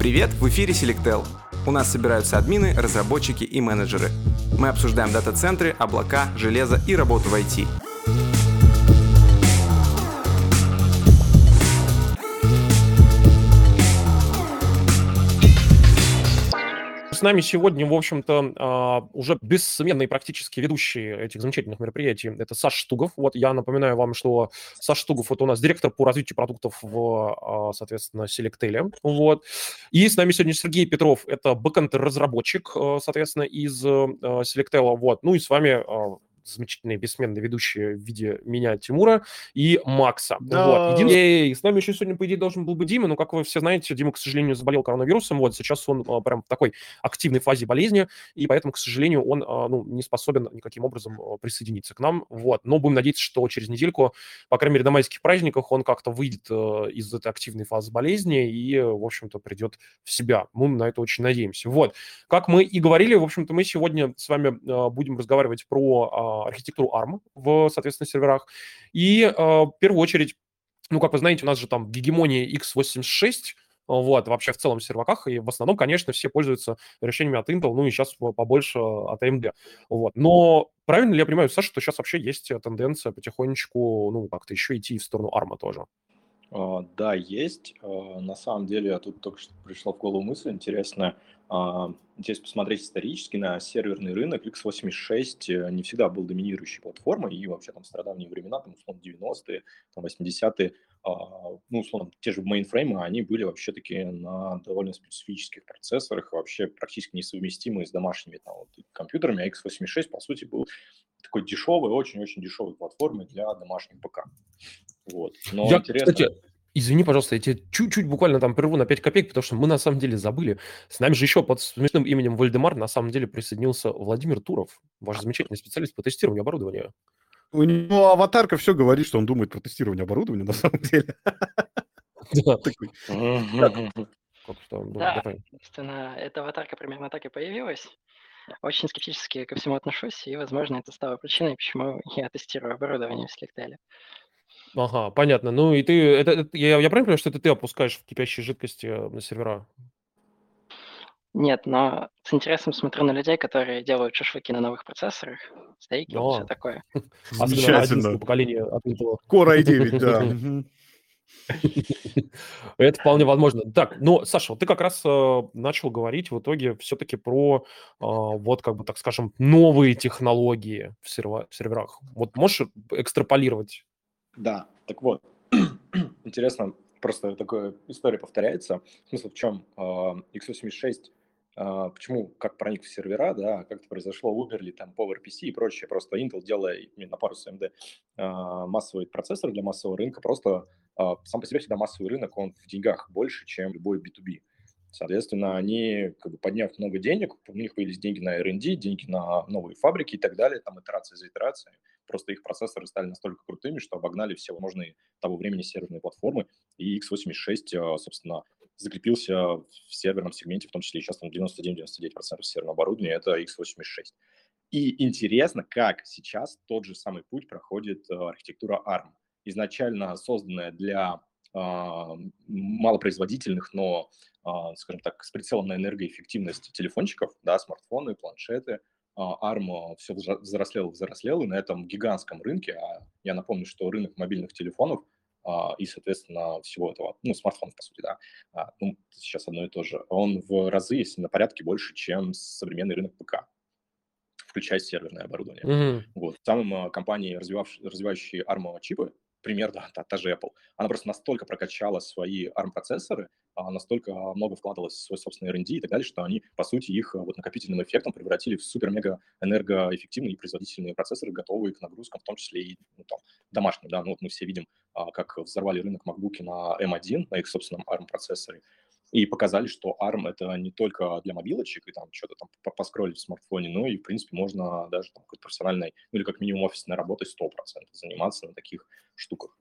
Привет, в эфире Selectel. У нас собираются админы, разработчики и менеджеры. Мы обсуждаем дата-центры, облака, железо и работу в IT. С нами сегодня, в общем-то, а, уже бессменные практически ведущие этих замечательных мероприятий. Это Саш Штугов. Вот я напоминаю вам, что Саш Штугов – это у нас директор по развитию продуктов в, а, соответственно, Selectel. Вот. И с нами сегодня Сергей Петров. Это бэкэнд-разработчик, а, соответственно, из Selectel. Вот. Ну и с вами замечательные бессменные ведущие в виде меня, Тимура и Макса. Да. Вот. Един... с нами еще сегодня, по идее, должен был быть Дима, но, как вы все знаете, Дима, к сожалению, заболел коронавирусом, вот, сейчас он а, прям в такой активной фазе болезни, и поэтому, к сожалению, он а, ну, не способен никаким образом а, присоединиться к нам, вот. Но будем надеяться, что через недельку, по крайней мере, на майских праздниках он как-то выйдет а, из этой активной фазы болезни и, в общем-то, придет в себя. Мы на это очень надеемся. Вот. Как мы и говорили, в общем-то, мы сегодня с вами а, будем разговаривать про архитектуру ARM в, соответственно, серверах. И э, в первую очередь, ну, как вы знаете, у нас же там гегемония x86, вот, вообще в целом в серваках, и в основном, конечно, все пользуются решениями от Intel, ну и сейчас побольше от AMD, вот. Но правильно ли я понимаю, Саша, что сейчас вообще есть тенденция потихонечку, ну, как-то еще идти в сторону ARM тоже? Uh, да, есть. На самом деле, тут только что пришла в голову мысль интересная. Uh, если посмотреть исторически на серверный рынок, x86 э, не всегда был доминирующей платформой, и вообще там в стародавние времена, там, условно, 90-е, там, 80-е, ну, условно, те же мейнфреймы, они были вообще-таки на довольно специфических процессорах, вообще практически несовместимые с домашними там, вот, компьютерами, а x86, по сути, был такой дешевой, очень-очень дешевой платформой для домашних ПК. Вот. Но Я, интересно... кстати, Извини, пожалуйста, я тебе чуть-чуть буквально там прерву на 5 копеек, потому что мы на самом деле забыли. С нами же еще под смешным именем Вальдемар на самом деле присоединился Владимир Туров, ваш замечательный специалист по тестированию оборудования. У него аватарка все говорит, что он думает про тестирование оборудования на самом деле. Да, собственно, эта аватарка примерно так и появилась. Очень скептически ко всему отношусь, и, возможно, это стало причиной, почему я тестирую оборудование в Slectel. Ага, понятно. Ну и ты, это, это- я, я правильно понимаю, что это ты опускаешь в кипящие жидкости э, на сервера? Нет, но с интересом смотрю на людей, которые делают шашлыки на новых процессорах, стейки, вот все такое. Особенно на 11 поколение от Intel. Core i9, да. Это вполне возможно. Так, ну, Саша, вот ты как раз э, начал говорить в итоге все-таки про, э, вот как бы, так скажем, новые технологии в, серва- в серверах. Вот можешь экстраполировать да, так вот, интересно, просто такая история повторяется. Смысл в чем? А, x86 а, почему, как проник в сервера, да, как это произошло, умерли там PowerPC и прочее, просто Intel, делая на пару с AMD а, массовый процессор для массового рынка, просто сам по себе всегда массовый рынок, он в деньгах больше, чем любой B2B. Соответственно, они, как бы подняв много денег, у них появились деньги на R&D, деньги на новые фабрики и так далее, там итерация за итерацией. Просто их процессоры стали настолько крутыми, что обогнали все возможные того времени серверные платформы. И x86, а, собственно, закрепился в серверном сегменте, в том числе и сейчас там 99-99% серверного оборудования – это x86. И интересно, как сейчас тот же самый путь проходит а, архитектура ARM. Изначально созданная для а, малопроизводительных, но, а, скажем так, с прицелом на энергоэффективность телефончиков, да, смартфоны, планшеты, ARM все взрослел, взрослел, и на этом гигантском рынке, а я напомню, что рынок мобильных телефонов а, и, соответственно, всего этого, ну, смартфонов, по сути, да, ну, сейчас одно и то же, он в разы, если на порядке больше, чем современный рынок ПК включая серверное оборудование. Mm-hmm. Вот. Самым компании, развивающие ARM-чипы, пример, да, та, та же Apple, она просто настолько прокачала свои ARM-процессоры, а, настолько много вкладывалась в свой собственный R&D и так далее, что они, по сути, их вот накопительным эффектом превратили в супер-мега энергоэффективные и производительные процессоры, готовые к нагрузкам, в том числе и ну, там, домашним. Да? Ну, вот мы все видим, а, как взорвали рынок MacBook на M1, на их собственном ARM-процессоре, и показали, что ARM это не только для мобилочек и там что-то там поскролить в смартфоне, но и, в принципе, можно даже там какой-то профессиональной, ну или как минимум офисной работой 100% заниматься на таких штуках.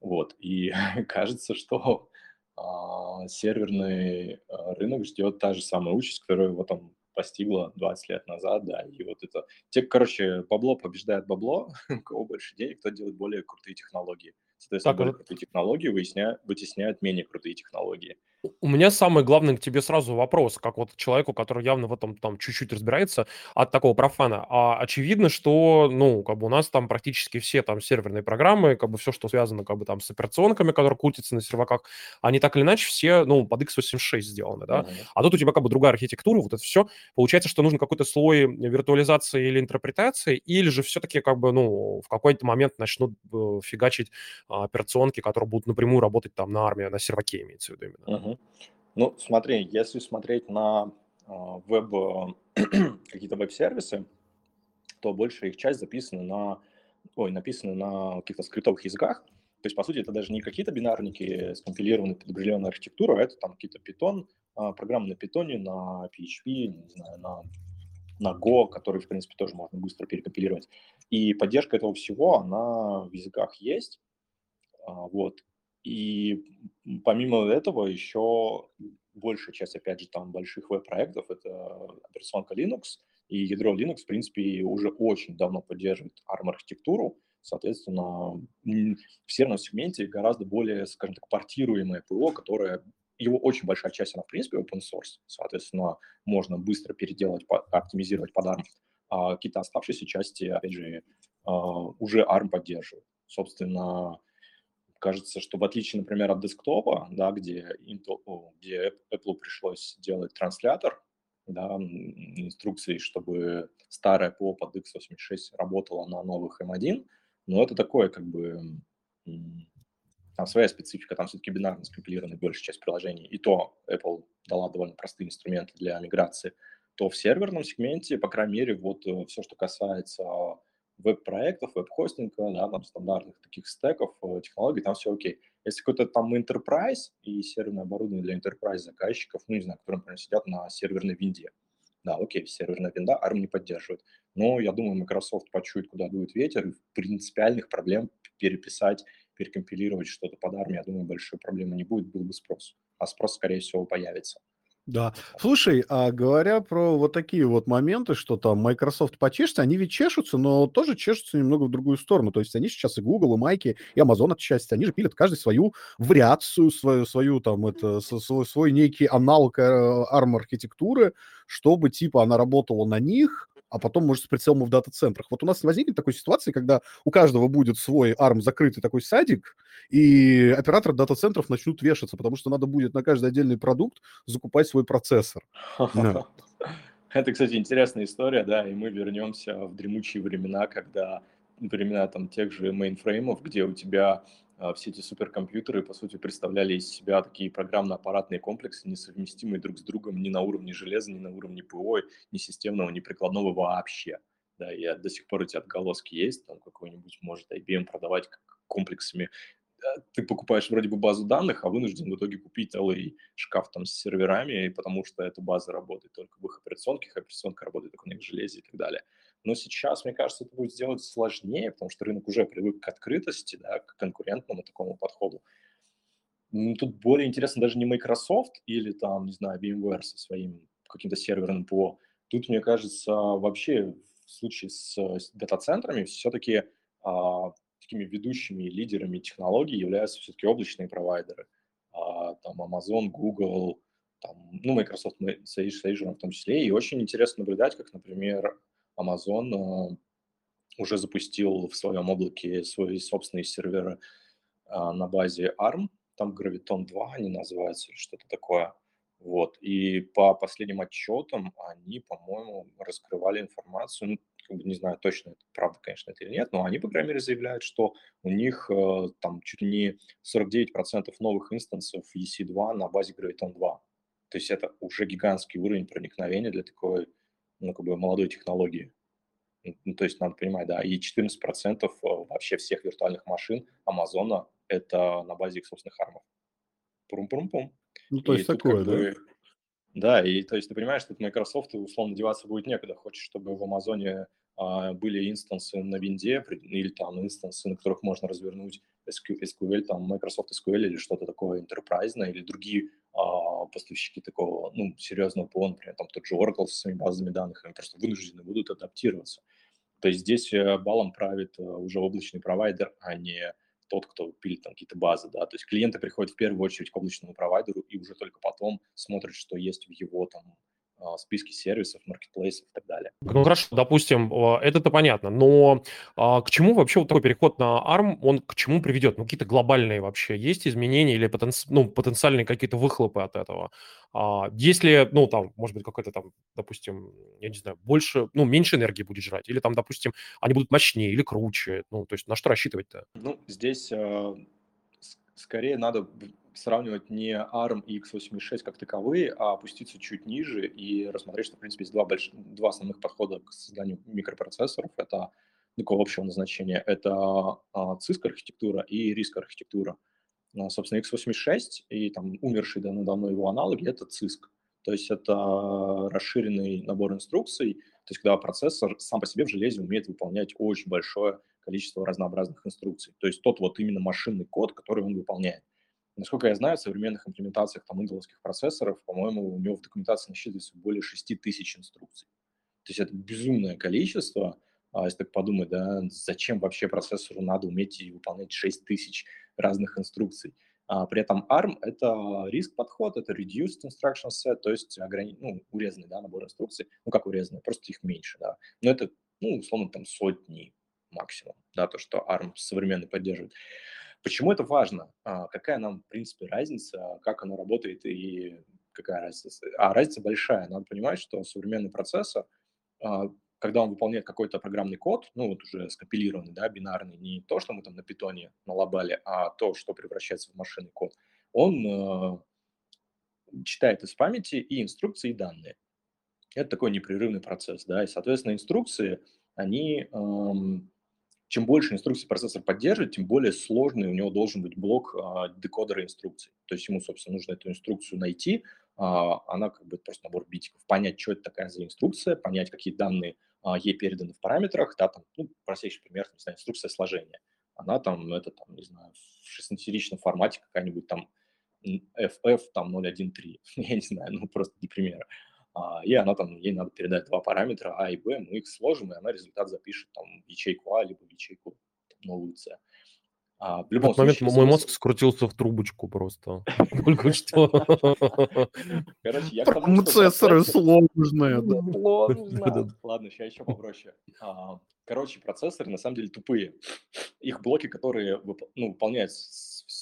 Вот, и кажется, что а, серверный а, рынок ждет та же самая участь, которую вот он постигла 20 лет назад, да, и вот это... Те, короче, бабло побеждает бабло, у кого больше денег, кто делает более крутые технологии. Соответственно, Так, крутые технологии выясня- вытесняют менее крутые технологии. У меня самый главный к тебе сразу вопрос, как вот человеку, который явно в этом там чуть-чуть разбирается, от такого профана. А очевидно, что, ну, как бы у нас там практически все там серверные программы, как бы все, что связано как бы там с операционками, которые крутятся на серваках, они так или иначе все, ну, под x86 сделаны, да? Мгм. А тут у тебя как бы другая архитектура, вот это все. Получается, что нужен какой-то слой виртуализации или интерпретации, или же все-таки как бы, ну, в какой-то момент начнут э, фигачить операционки, которые будут напрямую работать там на армии, на серваке имеется в виду именно. Мгм. Ну, смотри, если смотреть на а, веб, какие-то веб-сервисы, то большая их часть записана на, ой, написана на каких-то скриптовых языках. То есть, по сути, это даже не какие-то бинарники, скомпилированные под определенную архитектуру, а это там какие-то а, программы на питоне, на PHP, не знаю, на, на Go, которые, в принципе, тоже можно быстро перекомпилировать. И поддержка этого всего, она в языках есть. А, Вот. И помимо этого еще большая часть, опять же, там больших веб-проектов, это операционка Linux, и ядро Linux, в принципе, уже очень давно поддерживает ARM-архитектуру, соответственно, в серверном сегменте гораздо более, скажем так, портируемое ПО, которое его очень большая часть, она, в принципе, open source, соответственно, можно быстро переделать, оптимизировать под ARM. А какие-то оставшиеся части, опять же, а, уже ARM поддерживает. Собственно, кажется, что в отличие, например, от десктопа, да, где, Intel, где App- Apple пришлось делать транслятор, да, инструкции, чтобы старая ПО под x86 работала на новых M1, но это такое, как бы, там своя специфика, там все-таки бинарно скомпилированы большая часть приложений, и то Apple дала довольно простые инструменты для миграции, то в серверном сегменте, по крайней мере, вот все, что касается веб-проектов, веб-хостинга, да, там стандартных таких стеков, э, технологий, там все окей. Если какой-то там enterprise и серверное оборудование для enterprise заказчиков, ну, не знаю, которые, например, сидят на серверной винде, да, окей, серверная винда ARM не поддерживает. Но я думаю, Microsoft почует, куда дует ветер, и принципиальных проблем переписать, перекомпилировать что-то под ARM, я думаю, большой проблемы не будет, был бы спрос. А спрос, скорее всего, появится. Да. Слушай, а говоря про вот такие вот моменты, что там Microsoft почешется, они ведь чешутся, но тоже чешутся немного в другую сторону. То есть они сейчас и Google, и Майки, и Amazon отчасти, они же пилят каждый свою вариацию, свою, свою там, это, свой, свой некий аналог э, ARM-архитектуры, чтобы, типа, она работала на них, а потом, может, с прицелом в дата-центрах. Вот у нас не возникнет такой ситуации, когда у каждого будет свой ARM закрытый такой садик, и операторы дата-центров начнут вешаться, потому что надо будет на каждый отдельный продукт закупать свой процессор. Это, кстати, интересная история, да, и мы вернемся в дремучие времена, когда времена там тех же мейнфреймов, где у тебя все эти суперкомпьютеры, по сути, представляли из себя такие программно-аппаратные комплексы, несовместимые друг с другом ни на уровне железа, ни на уровне ПО, ни системного, ни прикладного вообще. Да, и до сих пор эти отголоски есть, там какой-нибудь может IBM продавать комплексами. Ты покупаешь вроде бы базу данных, а вынужден в итоге купить целый шкаф там с серверами, потому что эта база работает только в их операционках, операционка работает только на их железе и так далее. Но сейчас, мне кажется, это будет сделать сложнее, потому что рынок уже привык к открытости, да, к конкурентному такому подходу. Ну, Тут более интересно даже не Microsoft или там, не знаю, VMware со своим каким-то серверным ПО. Тут, мне кажется, вообще в случае с дата-центрами все-таки а, такими ведущими лидерами технологий являются все-таки облачные провайдеры. А, там Amazon, Google, там, ну, Microsoft с Azure в том числе. И очень интересно наблюдать, как, например, Amazon а, уже запустил в своем облаке свои собственные серверы а, на базе ARM, там Graviton 2 они называются что-то такое. Вот. И по последним отчетам они, по-моему, раскрывали информацию, ну, как бы не знаю точно, это правда, конечно, это или нет, но они, по крайней мере, заявляют, что у них э, там чуть ли не 49% новых инстансов EC2 на базе Graviton 2. То есть это уже гигантский уровень проникновения для такой, ну, как бы молодой технологии. Ну, то есть надо понимать, да, и 14% вообще всех виртуальных машин Амазона это на базе их собственных армов. Пум-пум-пум. Ну, то И есть тут такое, да? бы, да, и то есть ты понимаешь, что Microsoft условно деваться будет некуда. Хочешь, чтобы в Амазоне а, были инстансы на винде или там инстансы, на которых можно развернуть SQ- SQL, там Microsoft SQL или что-то такое enterprise или другие поставщики такого, ну, серьезного ПО, например, там тот же Oracle со своими базами данных, они просто вынуждены будут адаптироваться. То есть здесь э, балом правит э, уже облачный провайдер, а не тот, кто пилит там какие-то базы, да, то есть клиенты приходят в первую очередь к облачному провайдеру и уже только потом смотрят, что есть в его там а, списки сервисов, маркетплейсов и так далее. Ну хорошо, допустим, а, это-то понятно, но а, к чему вообще вот такой переход на ARM, он к чему приведет? Ну какие-то глобальные вообще есть изменения или потенци... ну, потенциальные какие-то выхлопы от этого? А, если, ну там, может быть, какой-то там, допустим, я не знаю, больше, ну меньше энергии будет жрать, или там, допустим, они будут мощнее или круче, ну то есть на что рассчитывать-то? Ну здесь э, скорее надо сравнивать не ARM и x86 как таковые, а опуститься чуть ниже и рассмотреть, что, в принципе, есть два, больш... два основных подхода к созданию микропроцессоров. Это такого общего назначения. Это а, CISC-архитектура и RISC-архитектура. А, собственно, x86 и там умершие давно-давно его аналоги — это CISC. То есть это расширенный набор инструкций, то есть когда процессор сам по себе в железе умеет выполнять очень большое количество разнообразных инструкций. То есть тот вот именно машинный код, который он выполняет. Насколько я знаю, в современных имплементациях там интеловских процессоров, по-моему, у него в документации насчитывается более 6 тысяч инструкций. То есть это безумное количество. А если так подумать, да, зачем вообще процессору надо уметь выполнять 6 тысяч разных инструкций? А при этом ARM — это риск-подход, это reduced instruction set, то есть ограни... ну, урезанный да, набор инструкций. Ну, как урезанный, просто их меньше, да. Но это, ну, условно, там сотни максимум, да, то, что ARM современный поддерживает. Почему это важно? А, какая нам, в принципе, разница, как оно работает и какая разница? А разница большая. Надо понимать, что современный процессор, а, когда он выполняет какой-то программный код, ну вот уже скомпилированный, да, бинарный, не то, что мы там на питоне налобали, а то, что превращается в машинный код, он э, читает из памяти и инструкции, и данные. Это такой непрерывный процесс, да, и, соответственно, инструкции, они эм, чем больше инструкций процессор поддерживает, тем более сложный у него должен быть блок а, декодера инструкций. То есть ему, собственно, нужно эту инструкцию найти, а, она как бы просто набор битиков, понять, что это такая за инструкция, понять, какие данные а, ей переданы в параметрах, да, там, ну, простейший пример, не знаю, инструкция сложения. Она там, это там, не знаю, в шестисеричном формате какая-нибудь там FF там 013, я не знаю, ну, просто для примера. И она там, ей надо передать два параметра А и Б, мы их сложим, и она результат запишет там в ячейку А, либо в ячейку там, новую С. А, в любом в этот случае, момент мой мозг скрутился в трубочку просто. Только что. Короче, я Процессоры сложные. Ладно, сейчас еще попроще. А, короче, процессоры на самом деле тупые. Их блоки, которые ну, выполняют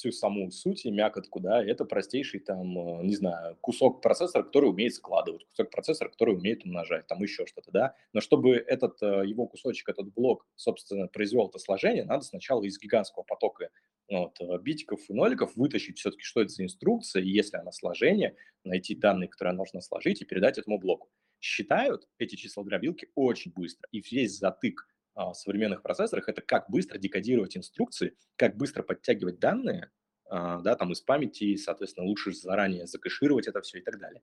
всю саму суть и мякотку, да, это простейший там, э, не знаю, кусок процессора, который умеет складывать, кусок процессора, который умеет умножать, там еще что-то, да. Но чтобы этот э, его кусочек, этот блок, собственно, произвел это сложение, надо сначала из гигантского потока вот, э, битиков и ноликов вытащить все-таки, что это за инструкция, и если она сложение, найти данные, которые нужно сложить и передать этому блоку. Считают эти числодробилки очень быстро, и весь затык а, современных процессорах, это как быстро декодировать инструкции, как быстро подтягивать данные, а, да, там из памяти, соответственно, лучше заранее закэшировать это все и так далее.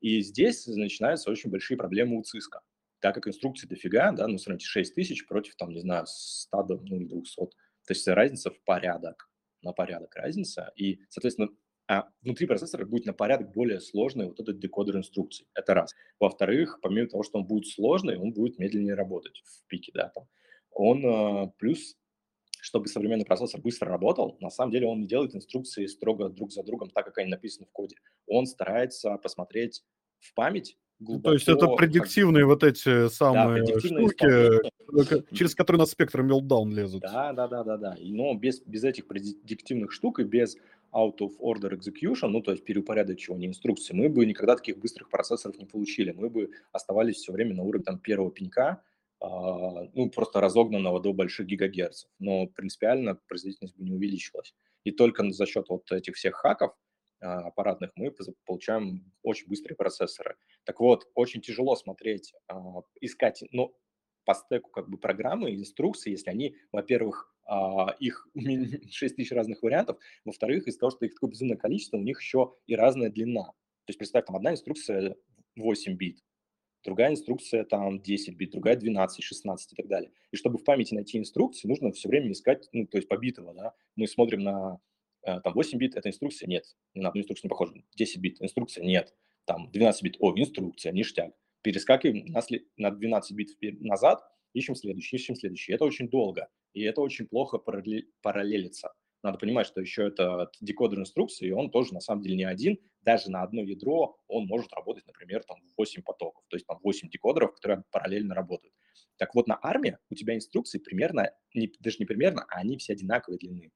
И здесь начинаются очень большие проблемы у циска, так как инструкций дофига, да, ну, сравните 6 тысяч против, там, не знаю, 100, ну, 200. То есть разница в порядок, на порядок разница. И, соответственно, внутри процессора будет на порядок более сложный вот этот декодер инструкций. Это раз. Во-вторых, помимо того, что он будет сложный, он будет медленнее работать в пике, да, там. Он э, плюс, чтобы современный процессор быстро работал, на самом деле он не делает инструкции строго друг за другом, так как они написаны в коде. Он старается посмотреть в память Глубоко, ну, То есть это предиктивные как... вот эти самые да, штуки, через которые на спектр Meltdown лезут. Да, да, да, да, да. Но без, без этих предиктивных штук и без out of order execution, ну, то есть переупорядочивания инструкций, мы бы никогда таких быстрых процессоров не получили. Мы бы оставались все время на уровне там, первого пенька, а, ну, просто разогнанного до больших гигагерцев. Но принципиально производительность бы не увеличилась. И только за счет вот этих всех хаков а, аппаратных мы получаем очень быстрые процессоры. Так вот, очень тяжело смотреть, а, искать, ну, по стеку как бы программы, инструкции, если они, во-первых, а, их 6 тысяч разных вариантов, во-вторых, из-за того, что их такое безумное количество, у них еще и разная длина. То есть представь, там одна инструкция 8 бит, другая инструкция там 10 бит, другая 12, 16 и так далее. И чтобы в памяти найти инструкции, нужно все время искать, ну, то есть побитого, да. Мы смотрим на э, там 8 бит, это инструкция, нет, на одну инструкцию не похоже. 10 бит, инструкция, нет. Там 12 бит, о, инструкция, ништяк. Перескакиваем на, на 12 бит назад, ищем следующий, ищем следующий. Это очень долго. И это очень плохо параллелится. Надо понимать, что еще это декодер инструкции, и он тоже на самом деле не один. Даже на одно ядро он может работать, например, там 8 потоков, то есть там 8 декодеров, которые параллельно работают. Так вот, на армии у тебя инструкции примерно, не, даже не примерно, а они все одинаковой длины.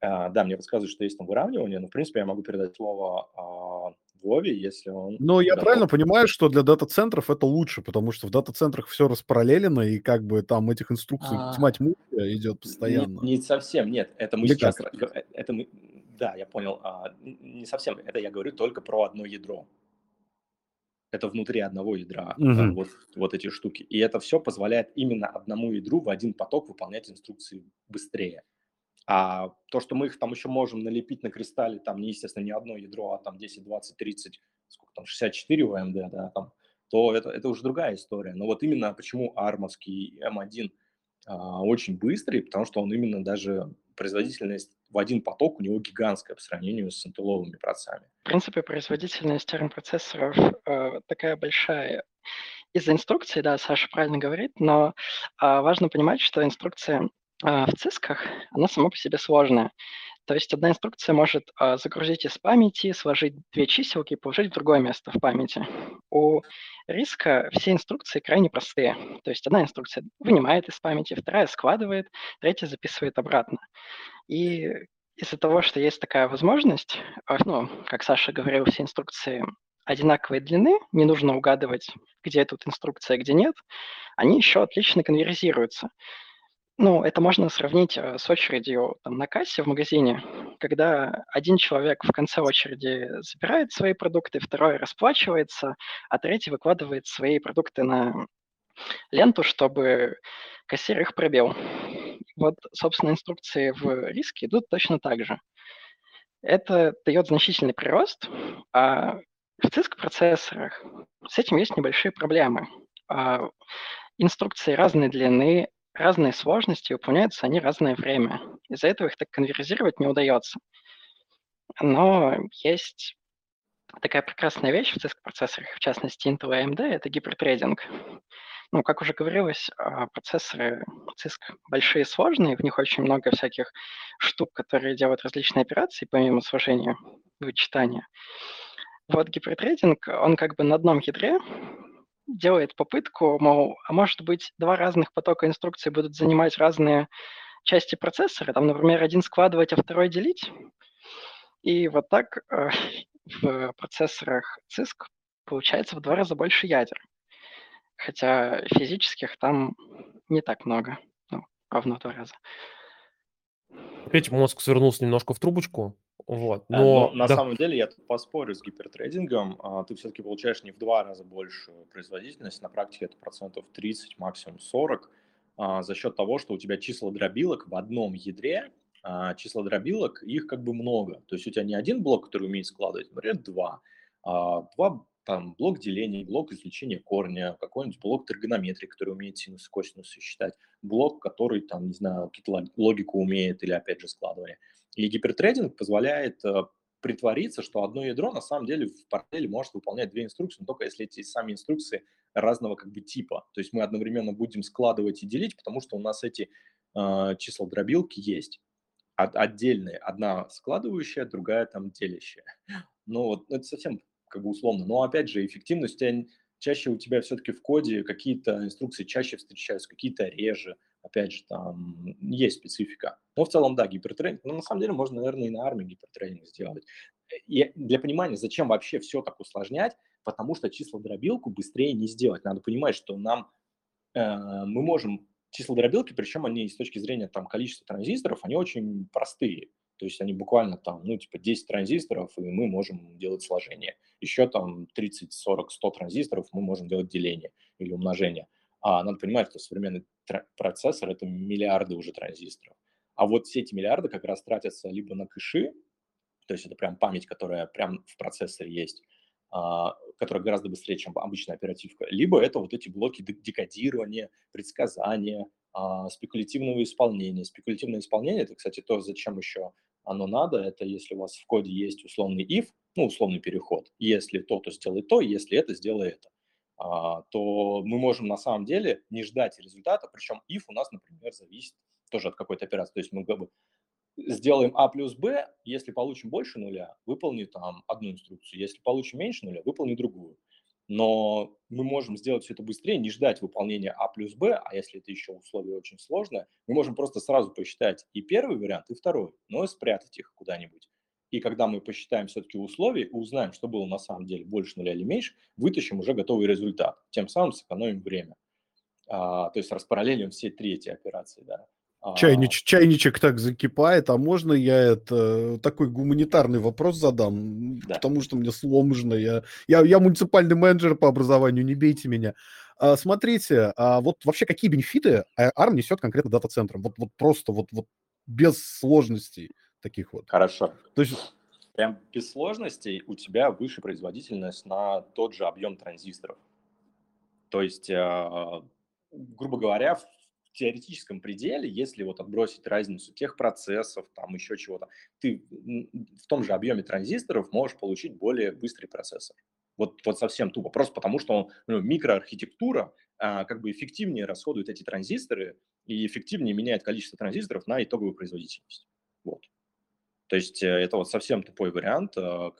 А, да, мне подсказывают, что есть там выравнивание, но, в принципе, я могу передать слово а, Вове, если он... Ну, я готов. правильно понимаю, что для дата-центров это луше, потому что в дата-центрах все распараллелено, и как бы там этих инструкций а... тьма тьму идет постоянно. Не, не совсем, нет. Это мы Или сейчас... Как? Э, это мы... Да, я понял. А, не совсем. Это я говорю только про одно ядро. Это внутри одного ядра, угу. вот, вот эти штуки. И это все позволяет именно одному ядру в один поток выполнять инструкции быстрее. А то, что мы их там еще можем налепить на кристалле, там, не, естественно, не одно ядро, а там 10, 20, 30, сколько там, 64 у AMD, да, там, то это, это уже другая история. Но вот именно почему армовский M1 а, очень быстрый, потому что он именно даже производительность в один поток у него гигантская по сравнению с интеловыми процессами. В принципе, производительность ARM-процессоров э, такая большая из-за инструкции, да, Саша правильно говорит, но э, важно понимать, что инструкция в цисках, она сама по себе сложная. То есть одна инструкция может а, загрузить из памяти, сложить две чиселки и положить в другое место в памяти. У риска все инструкции крайне простые. То есть одна инструкция вынимает из памяти, вторая складывает, третья записывает обратно. И из-за того, что есть такая возможность, а, ну, как Саша говорил, все инструкции одинаковой длины, не нужно угадывать, где тут инструкция, где нет, они еще отлично конверзируются. Ну, это можно сравнить э, с очередью там, на кассе в магазине, когда один человек в конце очереди забирает свои продукты, второй расплачивается, а третий выкладывает свои продукты на ленту, чтобы кассир их пробил. Вот, собственно, инструкции в риске идут точно так же. Это дает значительный прирост, а в CISC-процессорах с этим есть небольшие проблемы. А инструкции разной длины, разные сложности, выполняются они разное время. Из-за этого их так конверзировать не удается. Но есть такая прекрасная вещь в CISC-процессорах, в частности Intel AMD, это гипертрейдинг. Ну, как уже говорилось, а, процессоры CISC большие сложные, в них очень много всяких штук, которые делают различные операции, помимо сложения вычитания. Вот гипертрейдинг, он как бы на одном ядре делает попытку, мол, а может быть, два разных потока инструкций будут занимать разные части процессора, там, например, один складывать, а второй делить. И вот так э, в процессорах CISC получается в два раза больше ядер. Хотя физических там не так много, ну, ровно в два раза. Опять мозг свернулся немножко в трубочку, вот. Э, но, Но на да. самом деле я тут поспорю с гипертрейдингом. А, ты все-таки получаешь не в два раза большую производительность, на практике это процентов 30, максимум 40, а, за счет того, что у тебя числа дробилок в одном ядре, а, числа дробилок, их как бы много. То есть у тебя не один блок, который умеет складывать, например, два. Два там блок деления, блок извлечения корня, какой-нибудь блок тригонометрии, который умеет синус и косинусы считать, блок, который там, не знаю, какие-то логику умеет или, опять же, складывание. И гипертрейдинг позволяет э, притвориться, что одно ядро на самом деле в параллели может выполнять две инструкции, но только если эти сами инструкции разного как бы типа. То есть мы одновременно будем складывать и делить, потому что у нас эти э, числа дробилки есть. От, отдельные. Одна складывающая, другая там делящая. Ну вот ну, это совсем как бы условно. Но опять же, эффективность чаще у тебя все-таки в коде какие-то инструкции чаще встречаются, какие-то реже опять же, там есть специфика. Но в целом, да, гипертренинг. Но на самом деле можно, наверное, и на армии гипертренинг сделать. И для понимания, зачем вообще все так усложнять, потому что числа дробилку быстрее не сделать. Надо понимать, что нам э, мы можем числа дробилки, причем они с точки зрения там количества транзисторов, они очень простые. То есть они буквально там, ну, типа 10 транзисторов, и мы можем делать сложение. Еще там 30, 40, 100 транзисторов мы можем делать деление или умножение. А надо понимать, что современный процессор – это миллиарды уже транзисторов. А вот все эти миллиарды как раз тратятся либо на кэши, то есть это прям память, которая прям в процессоре есть, а, которая гораздо быстрее, чем обычная оперативка, либо это вот эти блоки декодирования, предсказания, а, спекулятивного исполнения. Спекулятивное исполнение – это, кстати, то, зачем еще оно надо, это если у вас в коде есть условный if, ну, условный переход. Если то, то сделай то, если это, сделай это. А, то мы можем на самом деле не ждать результата, причем if у нас, например, зависит тоже от какой-то операции. То есть мы как бы сделаем А плюс Б, если получим больше нуля, выполни там одну инструкцию, если получим меньше нуля, выполни другую. Но мы можем сделать все это быстрее, не ждать выполнения А плюс Б, а если это еще условие очень сложное, мы можем просто сразу посчитать и первый вариант, и второй, но спрятать их куда-нибудь. И когда мы посчитаем все-таки условия и узнаем, что было на самом деле больше нуля или меньше, вытащим уже готовый результат. Тем самым сэкономим время. А, то есть распараллелим все три эти операции. Да. Чайнич, а. чайничек так закипает, а можно я это такой гуманитарный вопрос задам, да. потому что мне сложно, я, я, я муниципальный менеджер по образованию, не бейте меня. А, смотрите, а вот вообще какие бенефиты ARM несет конкретно дата-центрам? Вот, вот просто вот, вот без сложностей таких вот. Хорошо. То есть прям без сложностей у тебя выше производительность на тот же объем транзисторов. То есть, а, грубо говоря, теоретическом пределе, если вот отбросить разницу тех процессов, там еще чего-то, ты в том же объеме транзисторов можешь получить более быстрый процессор. Вот, вот совсем тупо. Просто потому, что он, ну, микроархитектура а, как бы эффективнее расходует эти транзисторы и эффективнее меняет количество транзисторов на итоговую производительность. Вот. То есть э, это вот совсем тупой вариант, а,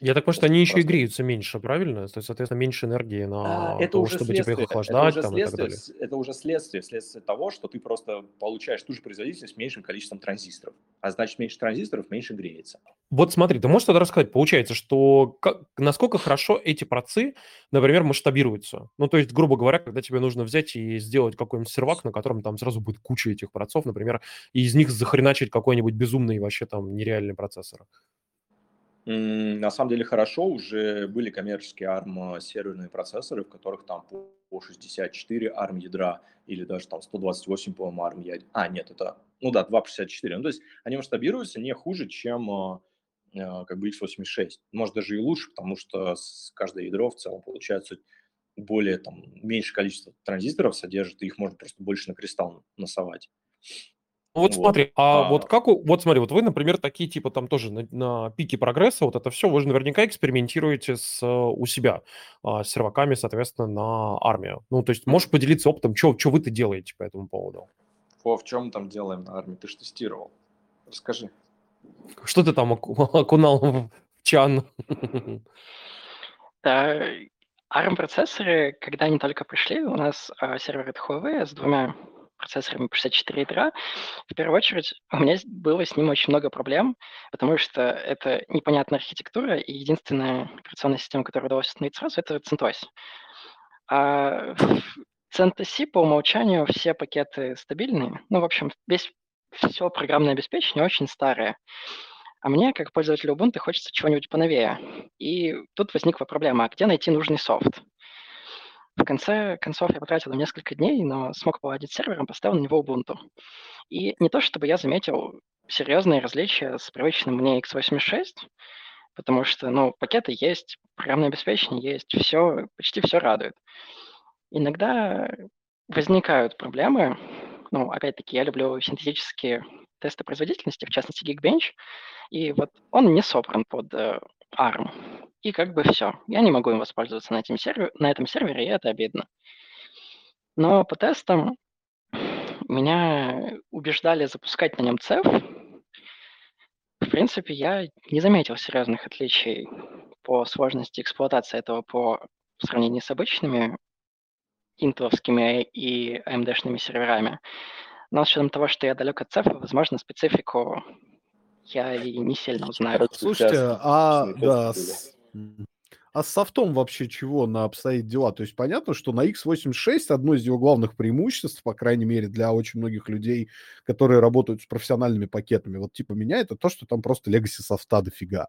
я так понимаю, что они еще и греются меньше, правильно? То есть, соответственно, меньше энергии на а, это то, уже чтобы типа их следствие, это охлаждать уже там и так следствие, далее. это уже следствие, следствие того, что ты просто получаешь ту же производительность с меньшим количеством транзисторов. А значит, меньше транзисторов, меньше греется. Вот смотри, ты можешь тогда рассказать, получается, что как- насколько хорошо эти процы, например, масштабируются? Ну, то есть, грубо говоря, когда тебе нужно взять и сделать какой-нибудь сервак, на котором там сразу будет куча этих процов, например, и из них захреначить какой-нибудь безумный вообще там нереальный процессор. На самом деле хорошо, уже были коммерческие ARM серверные процессоры, в которых там по 64 ARM ядра или даже там 128, по-моему, ARM ядер. А, нет, это, ну да, 264. Ну, то есть они масштабируются не хуже, чем а, а, как бы x86. Может, даже и лучше, потому что с каждое ядро в целом получается более, там, меньше количество транзисторов содержит, и их можно просто больше на кристалл насовать. Ну вот Вот. смотри, а вот как у, вот смотри, вот вы, например, такие типа там тоже на, на пике прогресса, вот это все, вы же наверняка экспериментируете с, у себя а, с серваками, соответственно, на армию. Ну, то есть можешь поделиться опытом, что вы-то делаете по этому поводу? О, в чем там делаем на армии? Ты же тестировал. Расскажи. Что ты там окунал в чан? Да, ARM-процессоры, когда они только пришли, у нас а, серверы Huawei с двумя процессорами по 64 ядра, в первую очередь у меня было с ним очень много проблем, потому что это непонятная архитектура, и единственная операционная система, которая удалось установить сразу, это CentOS. А в CentOS по умолчанию все пакеты стабильные. Ну, в общем, весь, все программное обеспечение очень старое. А мне, как пользователю Ubuntu, хочется чего-нибудь поновее. И тут возникла проблема, а где найти нужный софт? В конце концов, я потратил несколько дней, но смог поладить с сервером, поставил на него Ubuntu. И не то, чтобы я заметил серьезные различия с привычным мне x86, потому что, ну, пакеты есть, программное обеспечение есть, все, почти все радует. Иногда возникают проблемы, ну, опять-таки, я люблю синтетические тесты производительности, в частности, Geekbench, и вот он не собран под э, ARM. И как бы все. Я не могу им воспользоваться на, этом сервере, на этом сервере, и это обидно. Но по тестам меня убеждали запускать на нем CEF. В принципе, я не заметил серьезных отличий по сложности эксплуатации этого по в сравнении с обычными интовскими и AMD-шными серверами. Но с учетом того, что я далек от CEF, возможно, специфику я и не сильно знаю. Слушайте, а, да, с, а с софтом вообще чего на обстоит дела? То есть понятно, что на x86 одно из его главных преимуществ, по крайней мере, для очень многих людей, которые работают с профессиональными пакетами, вот типа меня, это то, что там просто legacy софта дофига.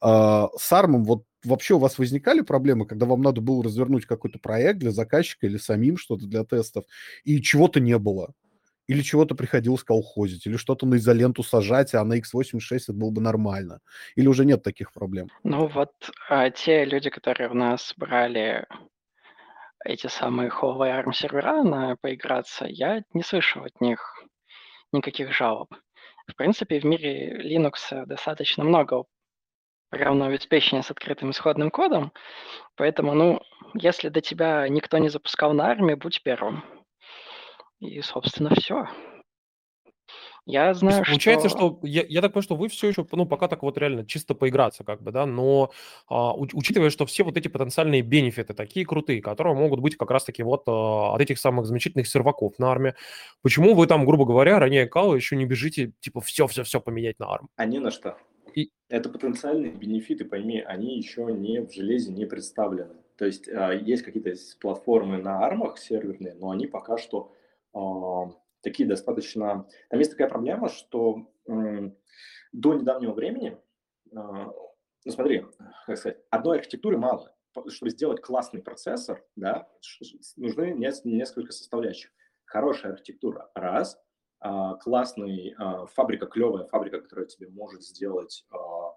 А, с ARM вот вообще у вас возникали проблемы, когда вам надо было развернуть какой-то проект для заказчика или самим что-то для тестов, и чего-то не было? Или чего-то приходилось колхозить, или что-то на изоленту сажать, а на x86 это было бы нормально. Или уже нет таких проблем? Ну вот а, те люди, которые у нас брали эти самые Huawei ARM сервера на поиграться, я не слышал от них никаких жалоб. В принципе, в мире Linux достаточно много программного обеспечения с открытым исходным кодом, поэтому, ну, если до тебя никто не запускал на армии, будь первым. И, собственно, все. Я То есть знаю, получается, что... что я, я так понимаю, что вы все еще, ну, пока так вот реально чисто поиграться, как бы, да, но а, уч- учитывая, что все вот эти потенциальные бенефиты такие крутые, которые могут быть как раз-таки вот а, от этих самых замечательных серваков на армии, почему вы там, грубо говоря, роняя кал, еще не бежите, типа, все-все-все поменять на арм? А не на что. И- Это потенциальные бенефиты, пойми, они еще не в железе не представлены. То есть а, есть какие-то платформы на армах серверные, но они пока что такие достаточно... Там есть такая проблема, что до недавнего времени, а, ну смотри, как сказать, одной архитектуры мало. Чтобы сделать классный процессор, да, нужны нес- несколько составляющих. Хорошая архитектура – раз, а, классный, а, фабрика, клевая фабрика, которая тебе может сделать а,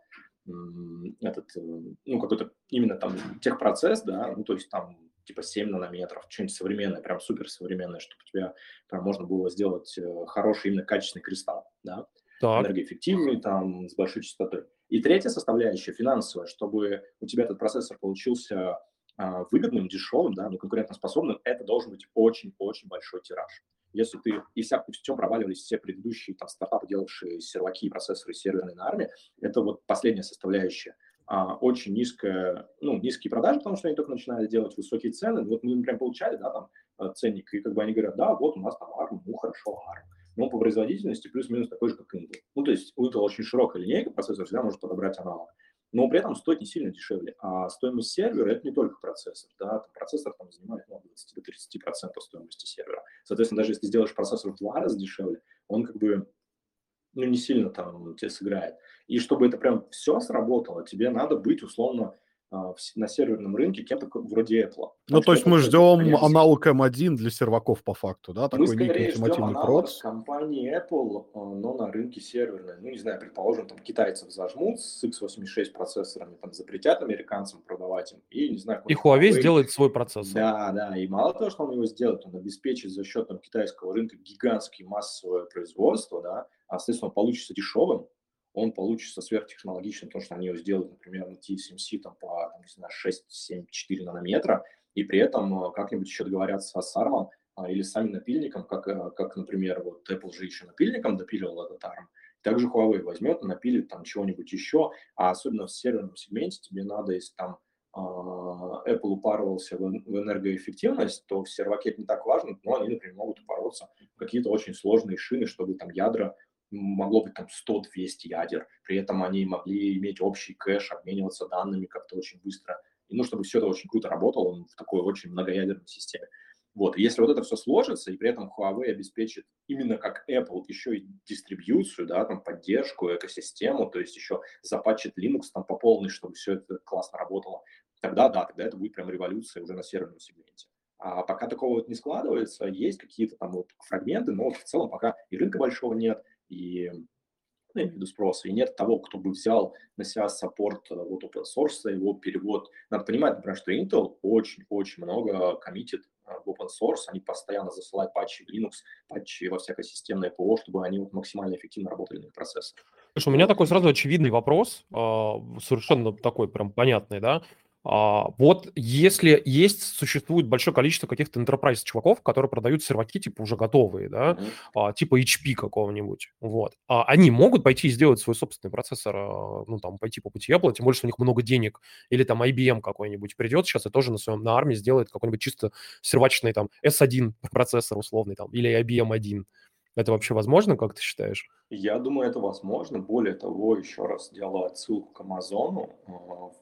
этот, э, ну, какой-то именно там техпроцесс, да, ну, то есть там типа 7 нанометров, что-нибудь современное, прям супер современное, чтобы у тебя прям можно было сделать э, хороший, именно качественный кристалл, да, Так, энергоэффективный, там, с большой частотой. И третья составляющая, финансовая, чтобы у тебя этот процессор получился а, выгодным, дешевым, да, но конкурентоспособным, это должен быть очень-очень большой тираж. Если ты, и вся, в чем проваливались все предыдущие там, стартапы, делавшие серваки, процессоры серверные на армии, это вот последняя составляющая. А, очень низкая, ну, низкие продажи, потому что они только начинали делать высокие цены. Вот мы прям получали, да, там, э, ценник, и как бы они говорят, да, вот у нас там ARM, ну, хорошо, ARM но по производительности плюс-минус такой же, как Intel. Ну, то есть у Intel очень широкая линейка, процессор всегда может подобрать аналог. Но при этом стоит не сильно дешевле. А стоимость сервера – это не только процессор. Да? Там процессор там, занимает ну, от 20 до 30% стоимости сервера. Соответственно, даже если сделаешь процессор в два раза дешевле, он как бы ну, не сильно там тебе сыграет. И чтобы это прям все сработало, тебе надо быть условно а, на серверном рынке кем-то вроде Apple. Ну, Потому то есть мы ждем аналог M1 для серваков по факту, да? Мы Такой некий скорее ждем аналог проц. компании Apple, э, но на рынке серверной. Ну, не знаю, предположим, там китайцев зажмут с x86 процессорами, там запретят американцам продавать им, и, не знаю, и Huawei сделает свой процессор. Да, да, и мало того, что он его сделает, он обеспечит за счет там, китайского рынка гигантское массовое производство, да, а, соответственно, он получится дешевым, он получится сверхтехнологичным, потому что они его сделают, например, на TSMC там, по, там, не знаю, 6, 7, 4 нанометра, и при этом э, как-нибудь еще договорятся с ARM а, или с самим напильником, как, э, как, например, вот Apple же еще напильником допиливал этот ARM, также Huawei возьмет напилит там чего-нибудь еще, а особенно в серверном сегменте тебе надо, если там а, Apple упарывался в в энергоэффективность, то в серваке это не так важно, но они, например, могут упороться в какие-то очень сложные шины, чтобы там ядра могло быть там 100-200 ядер, при этом они могли иметь общий кэш, обмениваться данными как-то очень быстро, и, ну, чтобы все это очень круто работало в такой очень многоядерной системе. Вот, и если вот это все сложится, и при этом Huawei обеспечит именно как Apple еще и дистрибьюцию, да, там поддержку, экосистему, то есть еще запатчит Linux там по полной, чтобы все это классно работало, тогда да, тогда это будет прям революция уже на серверном сегменте. А пока такого вот не складывается, есть какие-то там вот фрагменты, но вот в целом пока и рынка большого нет, и ну, я виду спроса, и нет того, кто бы взял на себя саппорт э, вот open source, его перевод. Надо понимать, например, что Intel очень-очень много коммитит э, в open source, они постоянно засылают патчи в Linux, патчи во всякое системное ПО, чтобы они вот максимально эффективно работали на их процессорах. Слушай, у меня такой сразу очевидный вопрос, а, совершенно такой прям понятный, да. А, Вот если есть, существует большое количество каких-то enterprise чуваков, которые продают серваки типа уже готовые, да, а, типа HP какого-нибудь, вот, а они могут пойти и сделать свой собственный процессор, ну, там, пойти по пути Apple, тем более, что у них много денег, или там IBM какой-нибудь придет сейчас и тоже на своем, на армии сделает какой-нибудь чисто сервачный там S1 процессор условный там, или IBM 1. Это вообще возможно, как ты считаешь? Я думаю, это возможно. Более того, еще раз делаю отсылку к Амазону. Э,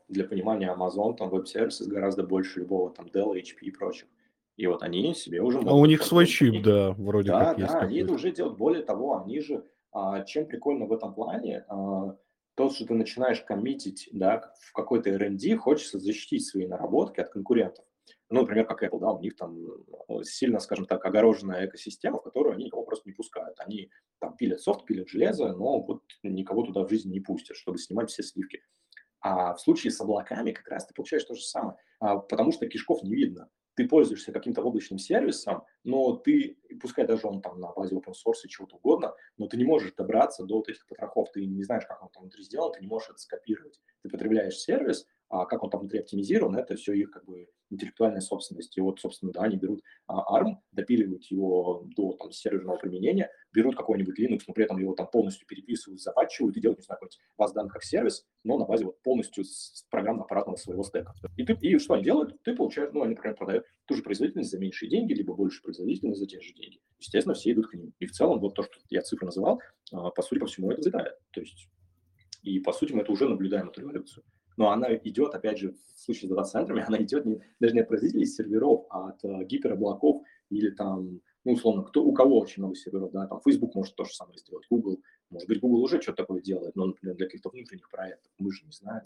Для понимания, Amazon там веб-сервисы гораздо больше любого там Dell, HP и прочих. И вот они себе уже А у них свой чип, да, вроде Да, как есть да, они это уже делают. Более того, они же, а, чем прикольно в этом плане, а, то, что ты начинаешь коммитить, да, в какой-то R&D, хочется защитить свои наработки от конкурентов. Ну, например, как Apple, да, у них там э, сильно, скажем так, огороженная экосистема, в которую они никого просто не пускают. Они там пилят софт, пилят железо, но вот никого туда в жизни не пустят, чтобы снимать все сливки. А в случае с облаками как раз ты получаешь то же самое, а, потому что кишков не видно. Ты пользуешься каким-то облачным сервисом, но ты, пускай даже он там на базе open source и чего-то угодно, но ты не можешь добраться до вот этих потрохов, ты не знаешь, как он там внутри сделан, ты не можешь это скопировать. Ты потребляешь сервис, а как он там внутри оптимизирован, это все их как бы интеллектуальная собственность. И вот, собственно, да, они берут а, ARM, допиливают его до там, серверного применения, берут какой-нибудь Linux, но при этом его там полностью переписывают, запатчивают и делают, не знаю, какой-нибудь баз данных как сервис, но на базе вот полностью программно-аппаратного своего стека. И, ты, и что они делают? Ты получаешь, ну, они, например, продают ту же производительность за меньшие деньги, либо больше производительность за те же деньги. Естественно, все идут к ним. И в целом вот то, что я цифры называл, а, по сути, по всему это взлетает. То есть и, по сути, мы это уже наблюдаем, эту революцию. Но она идет, опять же, в случае с дата-центрами, она идет не, даже не от производителей серверов, а от uh, гипероблаков или там, ну, условно, кто, у кого очень много серверов, да, там Facebook может то же самое сделать, Google, может быть, Google уже что-то такое делает, но, например, для каких-то внутренних проектов мы же не знаем.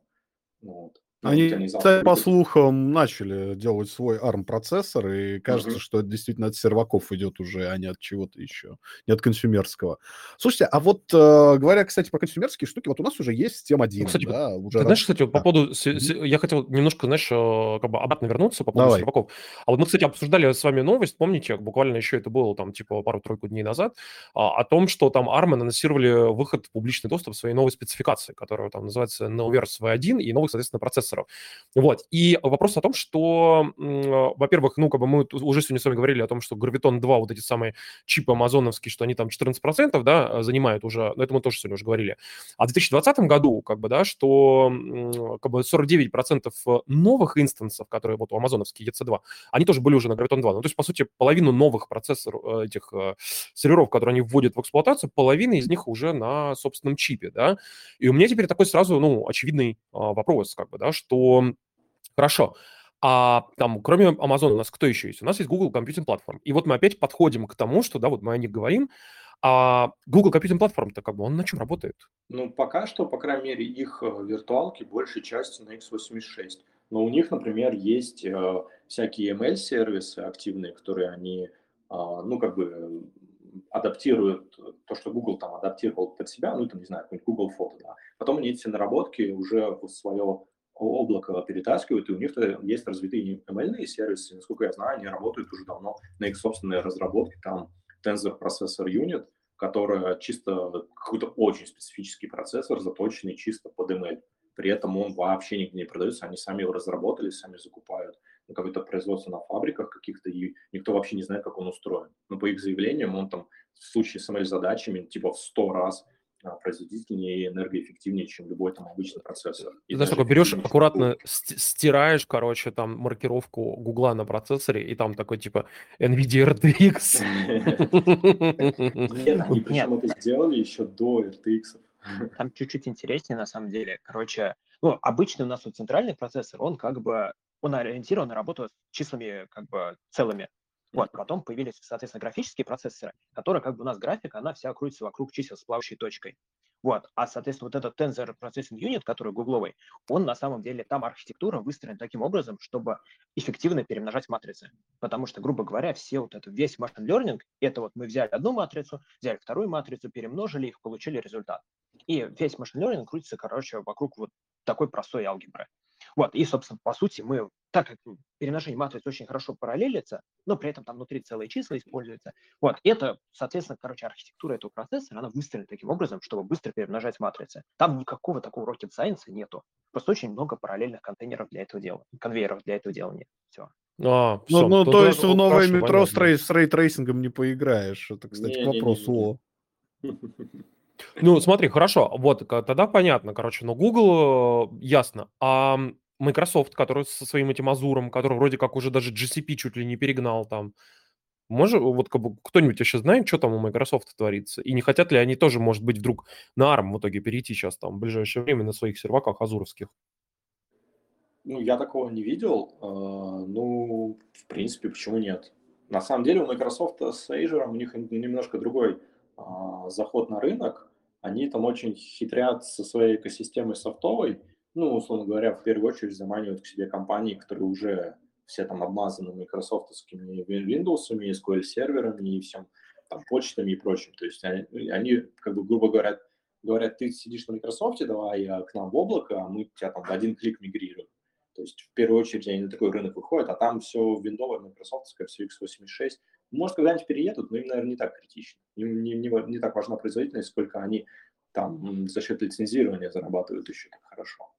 Вот. Они, кстати, по слухам, начали делать свой ARM-процессор, и кажется, uh-huh. что это действительно от серваков идет уже, а не от чего-то еще, не от консюмерского. Слушайте, а вот э, говоря, кстати, про консюмерские штуки, вот у нас уже есть система 1, ну, кстати, да, уже... Ты знаешь, кстати, по поводу... Я хотел немножко, знаешь, э, как бы обратно вернуться по поводу Давай. серваков. А вот мы, кстати, обсуждали с вами новость, помните, буквально еще это было там типа пару-тройку дней назад, а, о том, что там ARM анонсировали выход в публичный доступ своей новой спецификации, которая там называется Neoverse V1 и новых, соответственно, процессоров. Вот. Вот. И вопрос о том, что, во-первых, ну, как бы мы уже сегодня с вами говорили о том, что Graviton 2, вот эти самые чипы амазоновские, что они там 14%, да, занимают уже, но это мы тоже сегодня уже говорили. А в 2020 году, как бы, да, что как бы 49% новых инстансов, которые вот у амазоновские EC2, они тоже были уже на Graviton 2. Ну, то есть, по сути, половину новых процессоров, э, этих э, серверов, которые они вводят в эксплуатацию, половина из них уже на собственном чипе, да. И у меня теперь такой сразу, ну, очевидный а, вопрос, как бы, да, что Хорошо. А там, кроме Amazon, у нас кто еще есть? У нас есть Google Computing Platform. И вот мы опять подходим к тому, что, да, вот мы о них говорим, а Google Computing Platform-то как бы он на чем работает? Ну, пока что, по крайней мере, их э, виртуалки большей части на x86. Но у них, например, есть э, всякие ML-сервисы активные, которые они, э, ну, как бы адаптируют то, что Google там адаптировал под себя, ну, там, не знаю, какой-нибудь Google фото, да. Потом они эти наработки уже в свое облако перетаскивают, и у них есть развитые ML сервисы. Насколько я знаю, они работают уже давно на их собственной разработке. Там Tensor Processor Unit, которая чисто какой-то очень специфический процессор, заточенный чисто под ML. При этом он вообще нигде не продается, они сами его разработали, сами закупают на какое-то производство на фабриках каких-то, и никто вообще не знает, как он устроен. Но по их заявлениям он там в случае с ML-задачами типа в 100 раз производительнее и энергоэффективнее, чем любой там обычный процессор. И Знаешь, такой берешь, аккуратно стираешь, короче, там маркировку Гугла на процессоре, и там такой типа NVIDIA RTX. Нет, они причем это сделали еще до RTX. Там чуть-чуть интереснее, на самом деле. Короче, ну, обычный у нас вот центральный процессор, он как бы он ориентирован на работу с числами как бы целыми. Вот, потом появились, соответственно, графические процессоры, которые, как бы у нас графика, она вся крутится вокруг чисел с плавающей точкой. Вот, а, соответственно, вот этот Tensor Processing Unit, который гугловый, он на самом деле, там архитектура выстроена таким образом, чтобы эффективно перемножать матрицы. Потому что, грубо говоря, все вот это, весь machine learning, это вот мы взяли одну матрицу, взяли вторую матрицу, перемножили их, получили результат. И весь machine learning крутится, короче, вокруг вот такой простой алгебры. Вот, и, собственно, по сути, мы, так как переношение матриц очень хорошо параллелится, но при этом там внутри целые числа используются, вот, это, соответственно, короче, архитектура этого процессора, она выстроена таким образом, чтобы быстро перемножать матрицы. Там никакого такого rocket science нету. Просто очень много параллельных контейнеров для этого дела, конвейеров для этого дела нет. Все. А, все, ну, ну то есть в новое метро с, ray, с ray tracing ом не поиграешь. Это, кстати, не, к вопросу. Не, не, не. Ну, смотри, хорошо, вот, тогда понятно, короче, но Google, э, ясно. А Microsoft, который со своим этим Азуром, который вроде как уже даже GCP чуть ли не перегнал там, может, вот как бы кто-нибудь еще знает, что там у Microsoft творится? И не хотят ли они тоже, может быть, вдруг на ARM в итоге перейти сейчас там в ближайшее время на своих серваках азуровских? Ну, я такого не видел. Uh, ну, в принципе, почему нет? На самом деле у Microsoft с Azure у них немножко другой uh, заход на рынок они там очень хитрят со своей экосистемой софтовой, ну, условно говоря, в первую очередь заманивают к себе компании, которые уже все там обмазаны майкрософтовскими Windows, SQL серверами и всем там почтами и прочим. То есть они, они как бы, грубо говоря, говорят, ты сидишь на Microsoft, давай к нам в облако, а мы тебя там в один клик мигрируем. То есть в первую очередь они на такой рынок выходят, а там все виндовое, Microsoft, все x86. Может, когда-нибудь переедут, но им, наверное, не так критично. Им не, не, не так важна производительность, сколько они там за счет лицензирования зарабатывают еще так хорошо.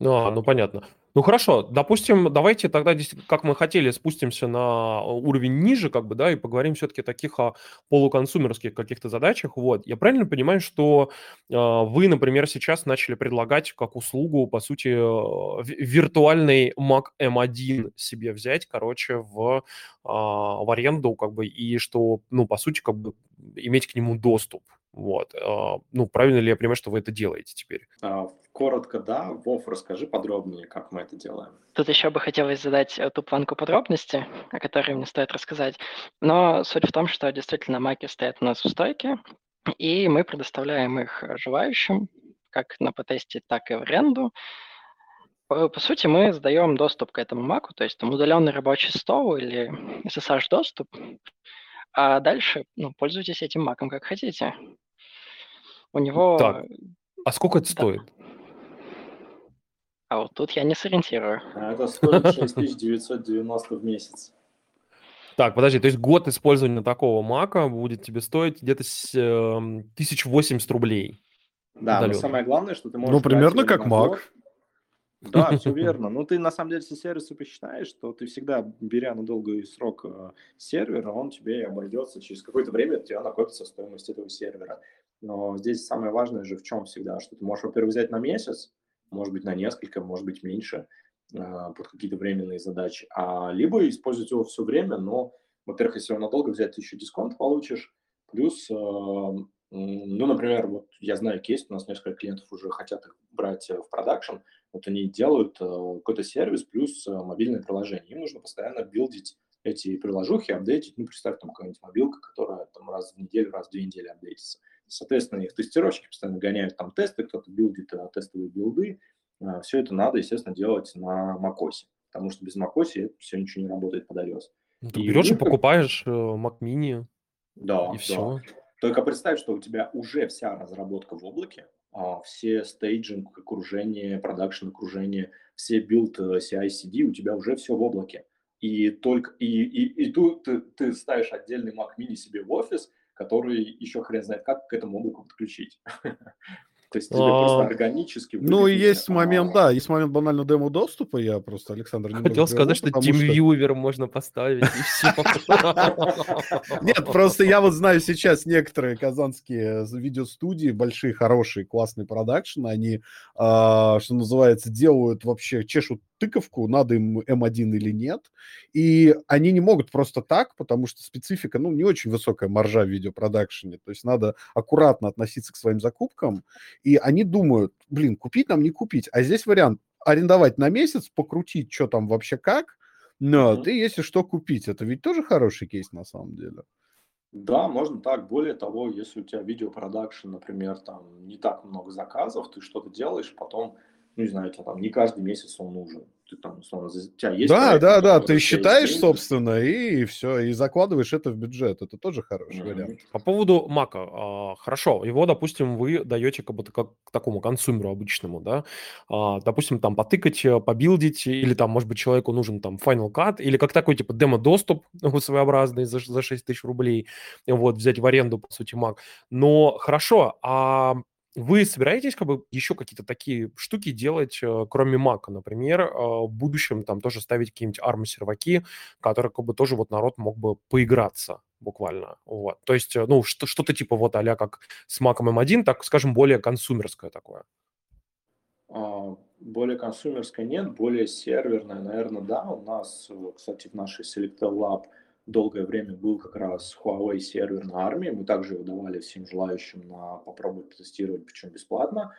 Ну, а, ну понятно. Ну хорошо, допустим, давайте тогда, как мы хотели, спустимся на уровень ниже, как бы, да, и поговорим все-таки о таких о полуконсумерских каких-то задачах. Вот, я правильно понимаю, что э, вы, например, сейчас начали предлагать как услугу, по сути, э, виртуальный Mac M1 себе взять, короче, в, э, в аренду, как бы, и что, ну, по сути, как бы иметь к нему доступ. Вот. А, ну, правильно ли я понимаю, что вы это делаете теперь? А, коротко, да. Вов, расскажи подробнее, как мы это делаем. Тут еще бы хотелось задать э, ту планку подробностей, о которой мне стоит рассказать. Но суть в том, что действительно маки стоят у нас в стойке, и мы предоставляем их желающим, как на потесте, так и в аренду. По, по сути, мы сдаем доступ к этому маку, то есть там удаленный рабочий стол или SSH-доступ, а дальше, ну, пользуйтесь этим маком как хотите. У него... Так, а сколько это Да. стоит? А вот тут я не сориентирую. А Это стоит 6990 в месяц. Так, подожди, то есть год использования такого мака будет тебе стоить где-то с, эм, 1080 рублей. Да, но самое главное, что ты можешь... Ну, примерно как. Mac. Да, все верно. Ну, ты на самом деле, если сервисы посчитаешь, то ты всегда, беря на долгий срок э, сервер, он тебе обойдется через какое-то время, у тебя накопится стоимость этого сервера. Но здесь самое важное же в чем всегда, что ты можешь, во-первых, взять на месяц, может быть, на несколько, может быть, меньше, э, под какие-то временные задачи, а либо использовать его все время, но, во-первых, если его надолго взять, ты еще дисконт получишь, плюс, м, ну, например, вот я знаю кейс, у нас несколько клиентов уже хотят их брать в продакшн, вот они делают э, какой-то сервис плюс э, мобильное приложение. Им нужно постоянно билдить эти приложухи, апдейтить. Ну, представь, там какая-нибудь мобилка, которая там раз в неделю, раз в две недели апдейтится. Соответственно, их тестировщики постоянно гоняют там тесты, кто-то билдит э, тестовые билды. Э, все это надо, естественно, делать на macOS, потому что без macOS все ничего не работает под iOS. Ну, ты И берешь и покупаешь э, Mac Mini, Да, и да. все. Только представь, что у тебя уже вся разработка в облаке, а, все staging, окружение, production окружение, все build CI/CD, у тебя уже все в облаке. И только и, и, и тут ты, ты ставишь отдельный Mac Mini себе в офис, который еще хрен знает как к этому облаку подключить. То есть тебе А, просто органически Ну, и есть момент, а, да, есть момент банально демо-доступа, я просто, Александр, Хотел сказать, что TeamViewer можно поставить, и все. Нет, просто я вот знаю сейчас некоторые казанские видеостудии, большие, хорошие, классные продакшн, они, а, что называется, делают вообще, чешут тыковку, надо им М1 или нет, и они не могут просто так, потому что специфика, ну, не очень высокая маржа в видеопродакшене, то есть надо аккуратно относиться к своим закупкам, и они думают, блин, купить нам, не купить, а здесь вариант арендовать на месяц, покрутить, что там вообще как, но Мгм. ты, если что, купить. Это ведь тоже хороший кейс на самом деле. Да, можно так. Более того, если у тебя видеопродакшн, например, там не так много заказов, ты что-то делаешь, потом, ну, не знаю, тебе там не каждый месяц он нужен. Ты там, условно, за- у тебя есть да, проект, да, да, ты тебя есть считаешь, деньги. собственно, и все, и закладываешь это в бюджет. Это тоже хороший Мгм. вариант. По поводу Мака, а, хорошо, его, допустим, вы даете как бы как к такому консумеру обычному, да, А, допустим, там потыкать, э, побилдить, или там, может быть, человеку нужен там Final Cut, или как такой, типа, демо-доступ вот своеобразный за, за 6 тысяч рублей, вот, взять в аренду, по сути, Mac. Но хорошо, а вы собираетесь как бы еще какие-то такие штуки делать, э, кроме Mac, например, э, в будущем там тоже ставить какие-нибудь ARM-серваки, которые как бы тоже вот народ мог бы поиграться буквально, вот. То есть, э, ну, что- что-то типа вот а как с Mac M1, так, скажем, более консумерское такое. А, Более консумерской нет, более серверная, наверное, да. У нас, кстати, в нашей Selectel Lab долгое время был как раз Huawei сервер на армии. Мы также его давали всем желающим на попробовать потестировать, причем бесплатно.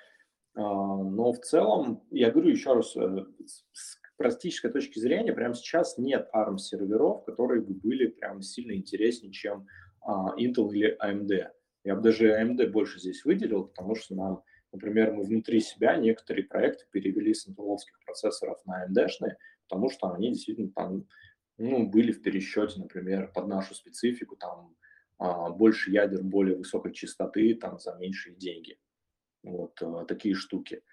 А, Но в целом, я говорю еще раз, э, с с практической точки зрения, прямо сейчас нет ARM-серверов, которые бы были прям сильно интереснее, чем а, Intel или AMD. Я бы даже AMD больше здесь выделил, потому что нам Например, мы внутри себя некоторые проекты перевели с интеловских процессоров на AMD-шные, потому что они действительно там ну, были в пересчете, например, под нашу специфику, там а, больше ядер более высокой частоты, там за меньшие деньги. Вот а, такие штуки.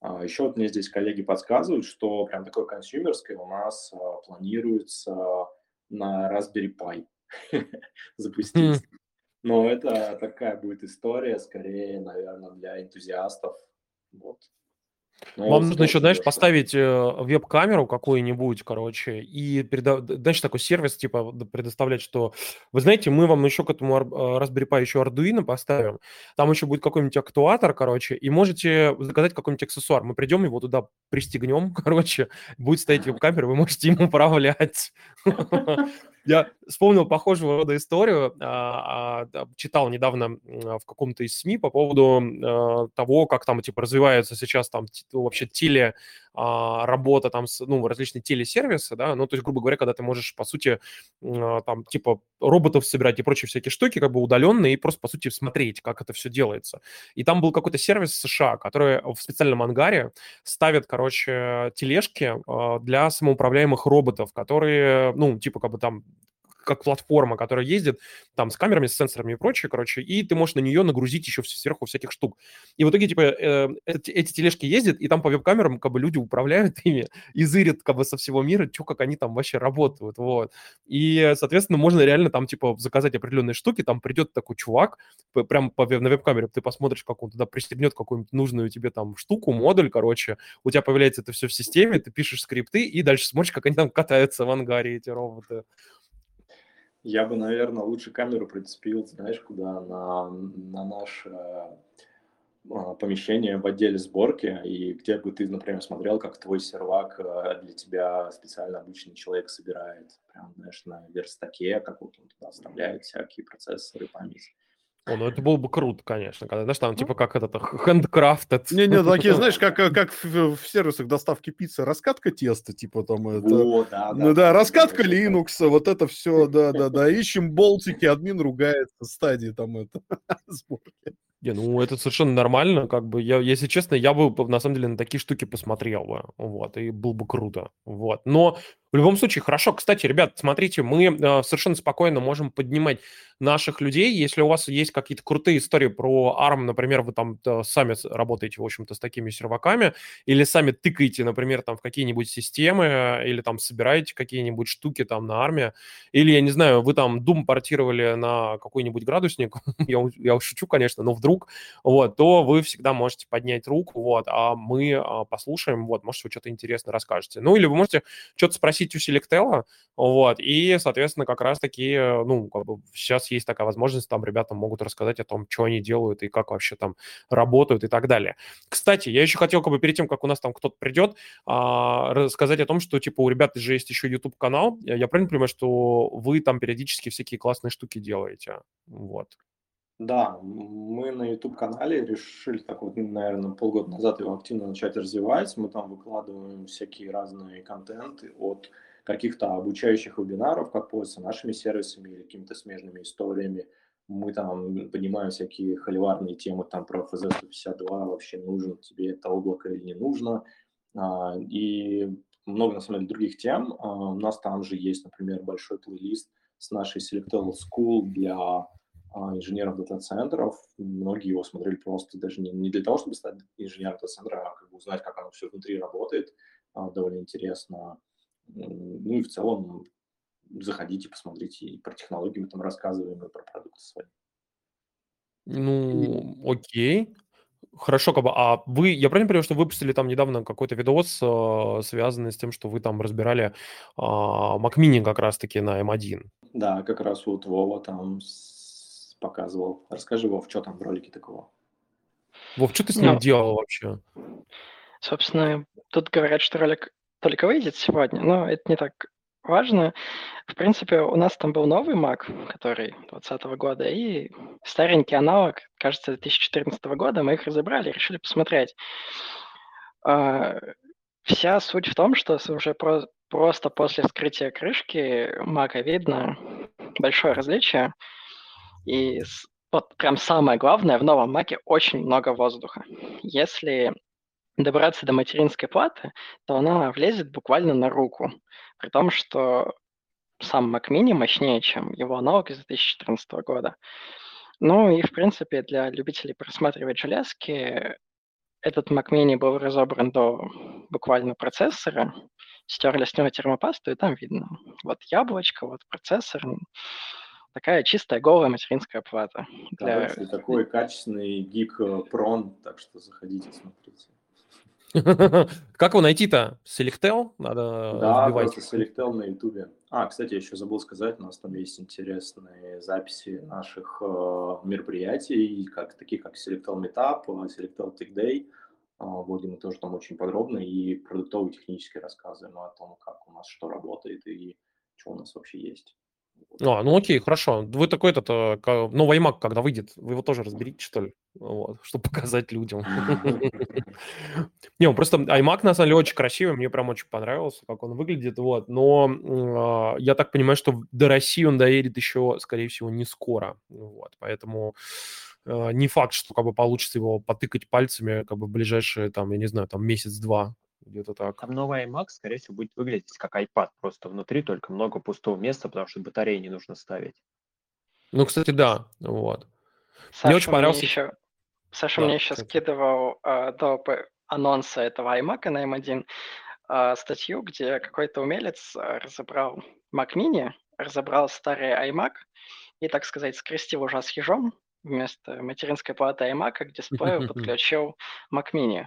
А, еще вот мне здесь коллеги подсказывают, что прям такое консюмерское у нас а, планируется на Raspberry Pi запустить. Но это такая будет история, скорее, наверное, для энтузиастов. Вот. Но Вам нужно еще, знаешь, поставить э, веб-камеру какую-нибудь, короче, и, переда- д- знаешь, такой сервис, типа, предоставлять, что, вы знаете, мы вам еще к этому э, Raspberry Pi еще Arduino поставим, там еще будет какой-нибудь актуатор, короче, и можете заказать какой-нибудь аксессуар. Мы придем, его туда пристегнем, короче, будет стоять веб-камера, вы можете им управлять. Я вспомнил похожего рода историю, а, а, читал недавно а, в каком-то из СМИ по поводу того, как там типа развивается сейчас там вообще теле а, работа там с, ну различные телесервисы, да, ну то есть грубо говоря, когда ты можешь по сути а, там типа роботов собирать и прочие всякие штуки как бы удаленные и просто по сути смотреть, как это все делается. И там был какой-то сервис США, который в специальном ангаре ставит, короче, тележки а, для самоуправляемых роботов, которые, ну типа как бы там как платформа, которая ездит там с камерами, с сенсорами и прочее, короче, и ты можешь на нее нагрузить еще сверху всяких штук. И в итоге, типа, э, эти, эти тележки ездят, и там по веб-камерам, как бы, люди управляют ими и зырят, как бы, со всего мира, что, как они там вообще работают, вот. И, соответственно, можно реально там, типа, заказать определенные штуки, там придет такой чувак, прям по, на веб-камере ты посмотришь, как он туда пристегнет какую-нибудь нужную тебе там штуку, модуль, короче, у тебя появляется это все в системе, ты пишешь скрипты, и дальше смотришь, как они там катаются в ангаре, эти роботы. Я бы, наверное, лучше камеру прицепил, знаешь, куда? На, на наше а, помещение в отделе сборки, и где бы ты, например, смотрел, как твой сервак а, для тебя специально обычный человек собирает. Прям, знаешь, на верстаке, как вот он туда вставляет всякие процессоры, память. О, ну это было бы круто, конечно, когда, знаешь, там типа как этот handcrafted. Не-не, такие, знаешь, как, как в, в сервисах доставки пиццы, раскатка теста, типа там это... Вот, да, Ну да, раскатка да. Linux, вот это все, да-да-да. Ищем болтики, админ ругается, стадии там это, сборки. Не, ну это совершенно нормально, как бы, я, если честно, я бы на самом деле на такие штуки посмотрел бы, вот, и было бы круто, вот. Но в любом случае, хорошо, кстати, ребят, смотрите, мы э, совершенно спокойно можем поднимать наших людей, если у вас есть какие-то крутые истории про ARM, например, вы там э, сами работаете, в общем-то, с такими серваками, или сами тыкаете, например, там в какие-нибудь системы, э, или там собираете какие-нибудь штуки там на армии, или, я не знаю, вы там Doom портировали на какой-нибудь градусник, я, я шучу, конечно, но вдруг, вот, то вы всегда можете поднять руку, вот, а мы а, послушаем, вот, может, вы что-то интересное расскажете. Ну, или вы можете что-то спросить у Selectel, вот, и, соответственно, как раз-таки, э, ну, как бы сейчас есть такая возможность, там ребята могут рассказать о том, что они делают и как вообще там работают и так далее. Кстати, я еще хотел, как бы перед тем, как у нас там кто-то придет, а, рассказать о том, что, типа, у ребят же есть еще YouTube-канал. Я правильно понимаю, что вы там периодически всякие классные штуки делаете? Вот. Да, мы на YouTube-канале решили так вот, наверное, полгода назад его активно начать развивать. Мы там выкладываем всякие разные контенты от каких-то обучающих вебинаров, как пользоваться нашими сервисами или какими-то смежными историями. Мы там поднимаем всякие холиварные темы там про FZ152, вообще нужно тебе это облако или не нужно. А, И много, на самом деле, других тем. А, У нас там же есть, например, большой плейлист с нашей Selectel School для инженеров дата-центров. Многие его смотрели просто даже не, не для того, чтобы стать инженером дата-центра, а как бы узнать, как оно все внутри работает. А, Довольно интересно. Ну и в целом заходите, посмотрите, и про технологии мы там рассказываем, и про продукты свои. Ну, окей. Хорошо, как бы, а вы, я правильно понимаю, что выпустили там недавно какой-то видос, э, связанный с тем, что вы там разбирали а, Mac Mini как раз-таки на M1? Да, как раз вот Вова там с- показывал. Расскажи, Вов, что там в ролике такого? Вов, что ты с ним Ну, делал вообще? Собственно, тут говорят, что ролик только выйдет сегодня, но это не так важно. В принципе, у нас там был новый Mac, который 2020 года, и старенький аналог, кажется, 2014 года. Мы их разобрали, решили посмотреть. А, Вся суть в том, что уже про- просто после вскрытия крышки Мака видно большое различие. И вот прям самое главное, в новом Маке очень много воздуха. Если добраться до материнской платы, то она влезет буквально на руку. При том, что сам Mac Mini мощнее, чем его аналог из 2014 года. Ну и, в принципе, для любителей просматривать железки, этот Mac Mini был разобран до буквально процессора, стерли с него термопасту, и там видно. Вот яблочко, вот процессор, такая чистая голая материнская плата. Для... Короче, такой качественный гик э, прон, так что заходите, смотрите. Как его найти-то? Selectel? Надо Да, просто Selectel на Ютубе. А, кстати, я еще забыл сказать, у нас там есть интересные записи наших э, мероприятий, как, таких как Selectel Meetup, Selectel Tech Day. Э, Вводим мы тоже там очень подробно и продуктовые технические рассказываем о том, как у нас что работает и что у нас вообще есть. А, ну окей, хорошо. Вы такой этот э, новый iMac, когда выйдет, вы его тоже разберите, что ли? Вот, чтобы показать людям. Не, просто iMac на самом деле очень красивый, мне прям очень понравился, как он выглядит, вот. Но а, я так понимаю, что до России он доедет еще, скорее всего, не скоро, вот. Поэтому э, не факт, что как бы получится его потыкать пальцами, как бы в ближайшие, там, я не знаю, там месяц-два, где-то так. Там новый iMac, скорее всего, будет выглядеть как iPad, просто внутри только много пустого места, потому что батареи не нужно ставить. Ну, кстати, да, вот. Саша очень понравился- еще, Саша Да, мне еще кстати. скидывал э, до п- анонса этого iMac на M1 э, статью, где какой-то умелец э, разобрал Mac Mini, разобрал старый iMac и, так сказать, скрестил уже с ежом вместо материнской платы iMac к дисплею подключил Mac Mini.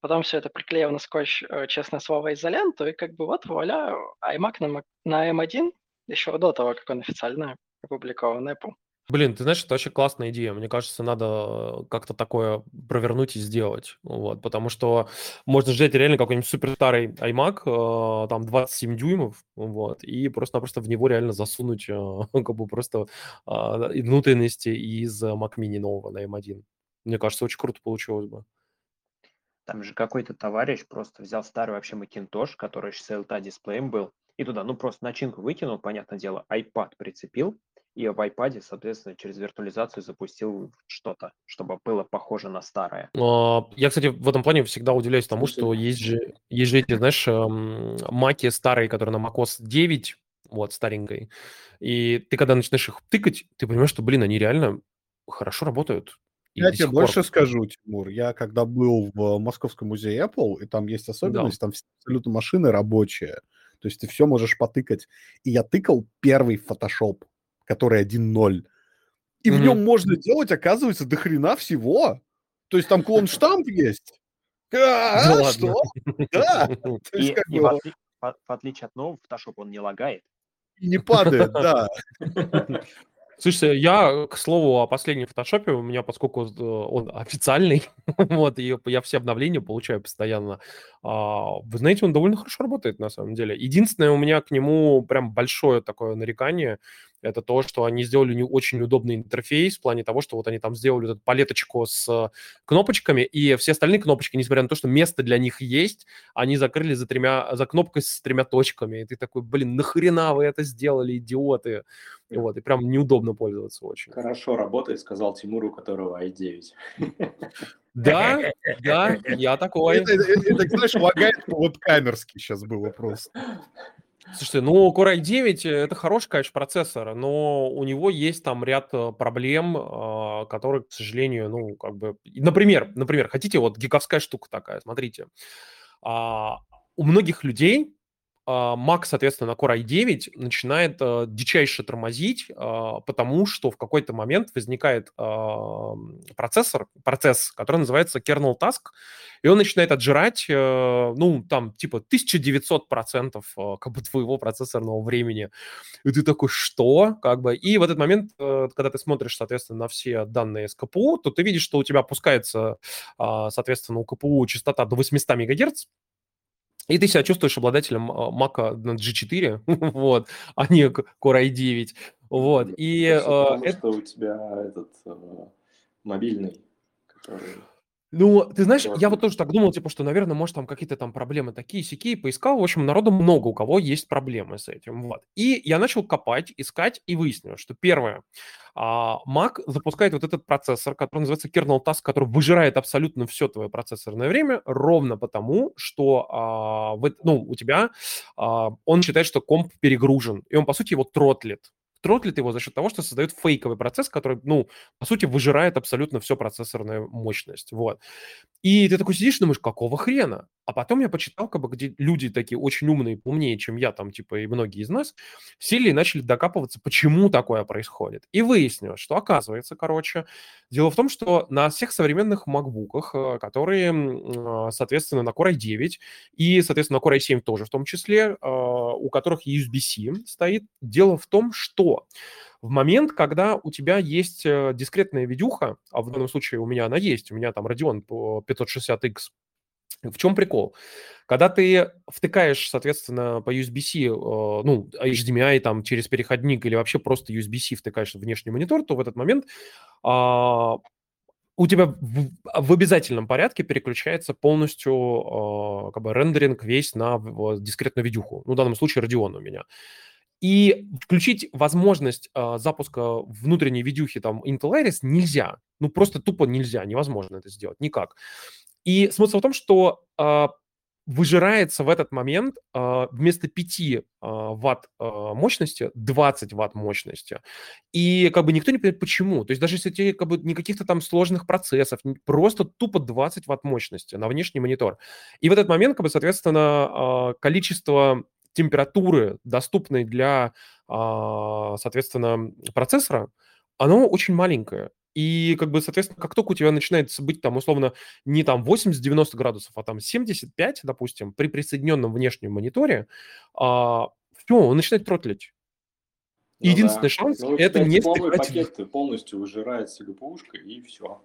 Потом все это приклеил на скотч, э, честное слово, изоленту, и как бы вот вуаля, iMac на, на M1 еще до того, как он официально опубликован Apple. Блин, ты знаешь, это вообще классная идея. Мне кажется, надо как-то такое провернуть и сделать. Вот, потому что можно взять реально какой-нибудь супер старый iMac, э, там 27 дюймов, вот, и просто-напросто в него реально засунуть э, как бы просто и внутренности из э, Mac Mini нового на M1. Мне кажется, очень круто получилось бы. Там же какой-то товарищ просто взял старый вообще Macintosh, который с LTA дисплеем был, и туда, ну, просто начинку выкинул, понятное дело, iPad прицепил, и в iPad, соответственно, через виртуализацию запустил что-то, чтобы было похоже на старое. А, Я, кстати, в этом плане всегда удивляюсь тому, что есть же, есть же эти, знаешь, эм, маки старые, которые на macOS 9, вот, старенькой, и ты когда начинаешь их тыкать, ты понимаешь, что, блин, они реально хорошо работают. И Я тебе пор. больше скажу, Тимур. Я когда был в Московском музее Apple, и там есть особенность, там все абсолютно машины рабочие. То есть ты все можешь потыкать. И я тыкал первый Photoshop, который 1.0. И в Мгм. нем можно делать, оказывается, до хрена всего. То есть там клон-штамп есть. А, Да а, ладно. что? Да. То есть И, как и бы в, отли- в- в отличие от нового Photoshop он не лагает. не падает, да. Слушайте, я, к слову, о последнем фотошопе, у меня, поскольку э, он официальный, вот, и я все обновления получаю постоянно, а, вы знаете, он довольно хорошо работает, на самом деле. Единственное, у меня к нему прям большое такое нарекание, это то, что они сделали не очень удобный интерфейс в плане того, что вот они там сделали вот эту палеточку с кнопочками, и все остальные кнопочки, несмотря на то, что место для них есть, они закрыли за тремя, за кнопкой с тремя точками, и ты такой, блин, нахрена вы это сделали, идиоты? И вот, и прям неудобно пользоваться очень. Хорошо работает, сказал Тимур, у которого i9. Да, да, я такой. Это, это- это, знаешь, лагает веб-камерский сейчас было просто. Слушайте, ну, Core i9 это хороший, конечно, процессор, но у него есть там ряд э, проблем, а, которые, к сожалению, ну, как бы... Например, например, хотите, вот гиковская штука такая, смотрите. А, У многих людей Mac, соответственно, на Core i9 начинает а, дичайше тормозить, а, потому что в какой-то момент возникает а, процессор, процесс, который называется kernel task, и он начинает отжирать, э, ну, там, типа, 1900% э, как бы твоего процессорного времени. И ты такой, что? Как бы, и в этот момент, э, когда ты смотришь, соответственно, на все данные с КПУ, то ты видишь, что у тебя опускается, а, соответственно, у КПУ частота до 800 МГц, и ты себя чувствуешь обладателем а, Mac на G4, вот, а не Core i9, вот, и всё э, потому, это- что у тебя этот э, мобильный, который... Ну, ты знаешь, я вот тоже так думал, типа, что, наверное, может, там какие-то там проблемы такие, сякие, поискал. В общем, народу много, у кого есть проблемы с этим. Вот. И я начал копать, искать, и выяснил, что первое, а, Mac запускает вот этот процессор, который называется kernel task, который выжирает абсолютно все твое процессорное время, ровно потому, что а, ну, у тебя а, он считает, что комп перегружен, и он, по сути, его тротлит. Тротлит его за счет того, что создает фейковый процесс, который, ну, по сути, выжирает абсолютно всю процессорную мощность. Вот. И ты такой сидишь и думаешь, какого хрена? А потом я почитал, как бы, где люди такие очень умные, умнее, чем я, там, типа, и многие из нас, сели и начали докапываться, почему такое происходит. И выяснилось, что, оказывается, короче, дело в том, что на всех современных макбуках, э, которые, а, соответственно, на Core i9 и, соответственно, на Core i7 тоже в том числе, а, у которых USB-C стоит, дело в том, что в момент, когда у тебя есть э, дискретная видюха, а в данном случае у меня она есть, у меня там Radeon 560X, в чем прикол? Когда ты втыкаешь, соответственно, по USB-C, э, ну, HDMI там через переходник или вообще просто USB-C втыкаешь в внешний монитор, то в этот момент а, у тебя в, в обязательном порядке переключается полностью э, как бы рендеринг весь на дискретную видюху. Ну, в данном случае Radeon у меня. И включить возможность э, запуска внутренней видюхи там Intel Iris нельзя. Ну, просто тупо нельзя, невозможно это сделать, никак. И смысл в том, что э, выжирается в этот момент э, вместо 5 э, ватт э, мощности 20 ватт мощности. И как бы никто не понимает, почему. То есть даже если тебе как бы не каких-то там сложных процессов, просто тупо 20 ватт мощности на внешний монитор. И в этот момент, как бы, соответственно, э, количество температуры, доступной для, а, соответственно, процессора, оно очень маленькое. И, как бы, соответственно, как только у тебя начинает быть там, условно, не там 80-90 градусов, а там 75, допустим, при присоединенном внешнем мониторе, а, все, он начинает тротлить. Ну Единственный да. шанс ну, это не втыкать... пакет полностью выжирается ГПУшка и все.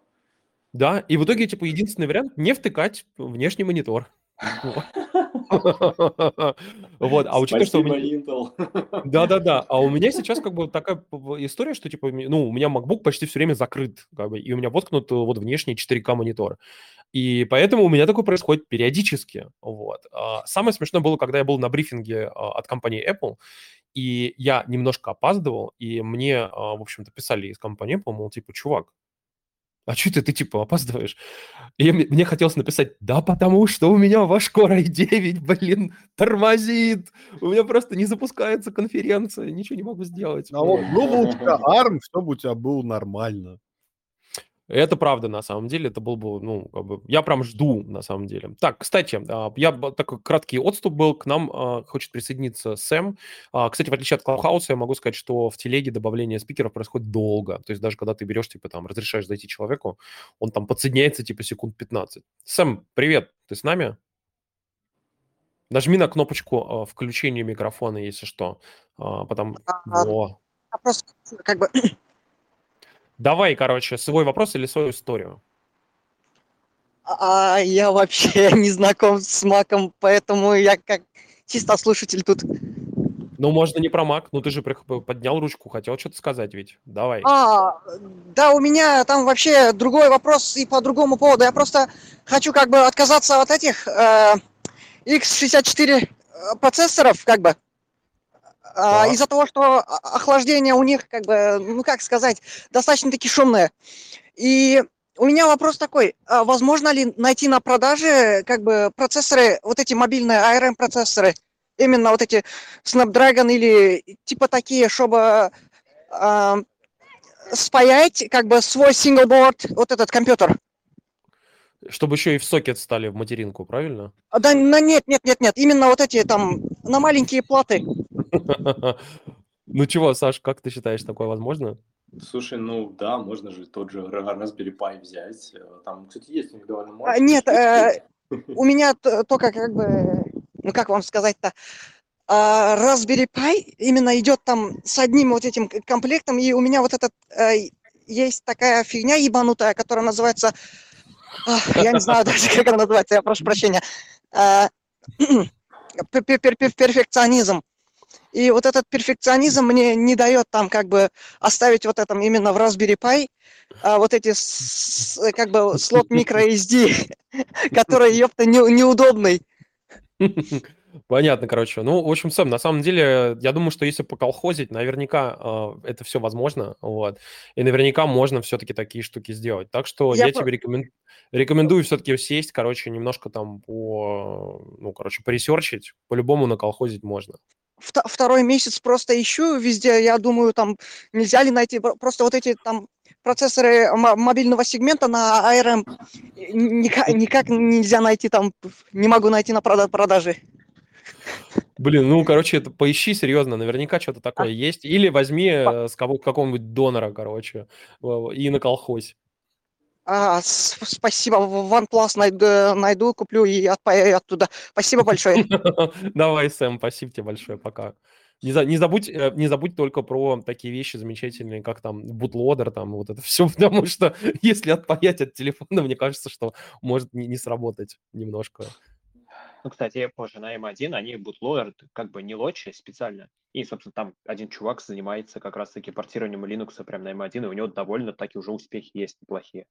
Да, и в итоге, типа, единственный вариант не втыкать внешний монитор. Вот, а учитывая, что... Да-да-да, а у меня сейчас как бы такая история, что типа, ну, у меня MacBook почти все время закрыт, как бы, и у меня воткнут э, вот внешний 4К монитор. И поэтому у меня такое происходит периодически. Вот. А самое смешное было, когда я был на брифинге а, от компании Apple, и я немножко опаздывал, и мне, а, в общем-то, писали из компании Apple, мол, типа, чувак, а что ты, ты типа опаздываешь? И мне хотелось написать, да потому что у меня ваш Core i9, блин, тормозит. У меня просто не запускается конференция, ничего не могу сделать. А вот бы у тебя ARM, чтобы у тебя было нормально. Это правда, на самом деле, это был бы, ну, как бы, я прям жду, на самом деле. Так, кстати, а, я такой краткий отступ был, к нам а, хочет присоединиться Сэм. А, кстати, в отличие от Клаухауса, я могу сказать, что в телеге добавление спикеров происходит долго. То есть даже когда ты берешь, типа, там, разрешаешь зайти человеку, он там подсоединяется, типа, секунд 15. Сэм, привет, ты с нами? Нажми на кнопочку включения микрофона, если что. Потом... А, Во. просто как бы Давай, короче, свой вопрос или свою историю. А я вообще не знаком с Маком, поэтому я как чисто слушатель тут. Ну, можно не про Мак, ну ты же поднял ручку, хотел что-то сказать ведь. Давай. А, да, у меня там вообще другой вопрос и по другому поводу. Я просто хочу как бы отказаться от этих э, x64 э, процессоров, как бы. А, из-за того, что охлаждение у них, как бы, ну как сказать, достаточно-таки шумное. И у меня вопрос такой, а возможно ли найти на продаже как бы процессоры, вот эти мобильные ARM процессоры, именно вот эти Snapdragon или типа такие, чтобы э, спаять как бы свой синглборд, вот этот компьютер? Чтобы еще и в сокет стали в материнку, правильно? Да, на, нет, нет, нет, нет, именно вот эти там на маленькие платы. Ну чего, Саш, как ты считаешь, такое возможно? Слушай, ну да, можно же тот же Raspberry Pi взять. Э, там, кстати, есть у них довольно а, мощный. Нет, э, у меня только как бы, ну как вам сказать-то, а, Raspberry Pi именно идет там с одним вот этим комплектом, и у меня вот этот э, есть такая фигня ебанутая, которая называется, я не знаю даже, как она называется, я прошу прощения, перфекционизм. И вот этот перфекционизм мне не дает там как бы оставить вот этом именно в Raspberry Pi а вот эти с, как бы слот microSD, который, ёпта, не, неудобный. Понятно, короче. Ну, в общем, Сэм, на самом деле, я думаю, что если поколхозить, наверняка э, это все возможно, вот. И наверняка можно все-таки такие штуки сделать. Так что я, я по... тебе рекомен... рекомендую все-таки сесть, короче, немножко там по, ну, короче, поресерчить. По-любому наколхозить можно. Вто- второй месяц просто ищу везде. Я думаю, там нельзя ли найти про- просто вот эти там процессоры мо- мобильного сегмента на ARM. Никак, никак нельзя найти там, не могу найти на прода- продаже. Блин, ну, короче, это поищи серьезно, наверняка что-то такое есть. Или возьми э, с кого- какого-нибудь донора, короче, в- и на колхоз. А, спасибо, OnePlus найду, найду, куплю и отпаяю оттуда. Спасибо большое. Давай, Сэм, спасибо тебе большое, пока. Не, за- не, забудь, э, не забудь только про такие вещи замечательные, как там бутлодер, там вот это все, потому что если отпаять от телефона, мне кажется, что может не, не сработать немножко. Ну, кстати, я позже на M1, они бутлоер как бы не лочи специально. И, собственно, там один чувак занимается как раз-таки портированием Linux прям на M1, и у него довольно таки уже успехи есть неплохие.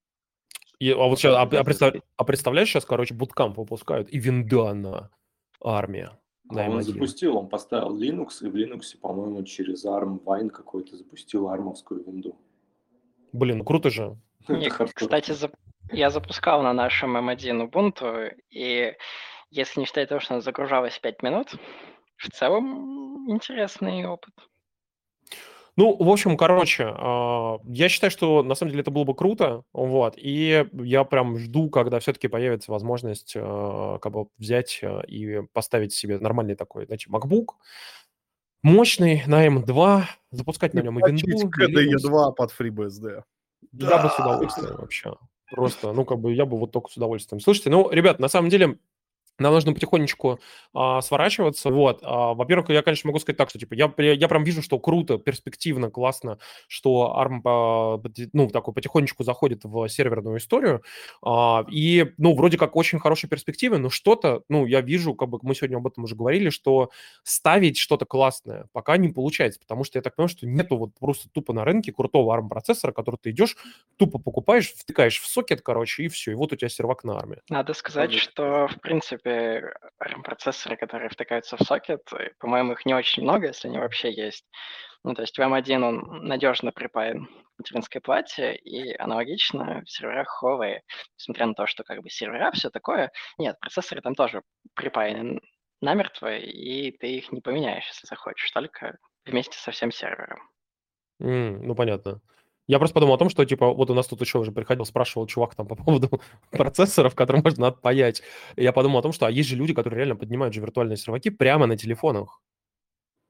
И, а вот сейчас, а, а представ- а представляешь, сейчас, короче, буткамп выпускают, и винда на армия. А он M1. запустил, он поставил Linux, и в Linux, по-моему, через ARM Wine какой-то запустил армовскую винду. Блин, круто же. Не, кстати, я запускал на нашем M1 Ubuntu, и если не считать того, что она загружалась 5 минут, в целом интересный опыт. Ну, в общем, короче, а, я считаю, что на самом деле это было бы круто, вот, и я прям жду, когда все-таки появится возможность а, как бы взять а, и поставить себе нормальный такой, знаете, MacBook, мощный на M2, запускать на нем и винду, и KDE Linux. 2 под FreeBSD. Я бы с удовольствием вообще. Просто, ну, как бы я бы вот только с удовольствием. Слушайте, ну, ребят, на самом деле нам нужно потихонечку а, сворачиваться. Вот. А, во-первых, я, конечно, могу сказать так, что типа я, я прям вижу, что круто, перспективно, классно, что ARM поти- ну, такой потихонечку заходит в серверную историю. А, и, ну, вроде как очень хорошие перспективы, но что-то, ну, я вижу, как бы мы сегодня об этом уже говорили, что ставить что-то классное пока не получается, потому что я так понимаю, что нету вот просто тупо на рынке крутого ARM-процессора, который ты идешь, тупо покупаешь, втыкаешь в сокет, короче, и все, и вот у тебя сервак на армии. Надо сказать, что, в принципе, ARM-процессоры, которые втыкаются в сокет, э, по-моему, их не очень много, если они вообще есть. Ну, то есть в M1 он надежно припаян к материнской плате, и аналогично в серверах Huawei, несмотря на то, что как бы сервера, все такое, нет, процессоры там тоже припаяны намертво, и ты их не поменяешь, если захочешь, только вместе со всем сервером. М, ну, понятно. Я просто подумал о том, что, типа, вот у нас тут еще уже приходил, спрашивал чувак там по поводу процессоров, которые можно отпаять. И я подумал о том, что а есть же люди, которые реально поднимают же виртуальные серваки прямо на телефонах.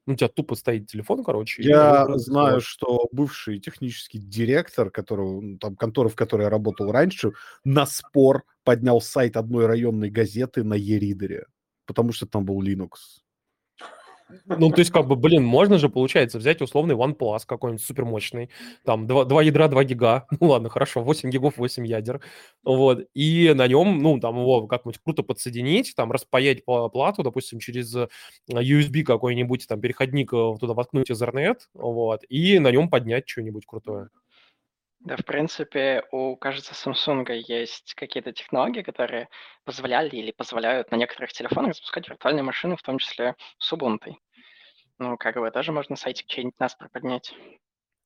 Ну, у тебя тупо стоит телефон, короче. и Я просто знаю, что бывший технический директор, которого, ну, там, конторы, в которой я работал раньше, на спор поднял сайт одной районной газеты на e-ридере, потому что там был Linux. Ну, то есть, как бы, блин, можно же, получается, взять условный OnePlus какой-нибудь супермощный, там, два, два ядра, 2 гига, ну, ладно, хорошо, 8 гигов, 8 ядер, вот, и на нем, ну, там, его как-нибудь круто подсоединить, там, распаять пла- плату, допустим, через э, USB какой-нибудь, там, переходник э, туда воткнуть Ethernet, вот, и на нем поднять что-нибудь крутое. Да, в принципе, у, кажется, Samsung есть какие-то технологии, которые позволяли или позволяют на некоторых телефонах запускать виртуальные машины, в том числе с Ubuntu. Ну, как бы тоже можно сайтик чей-нибудь нас поднять.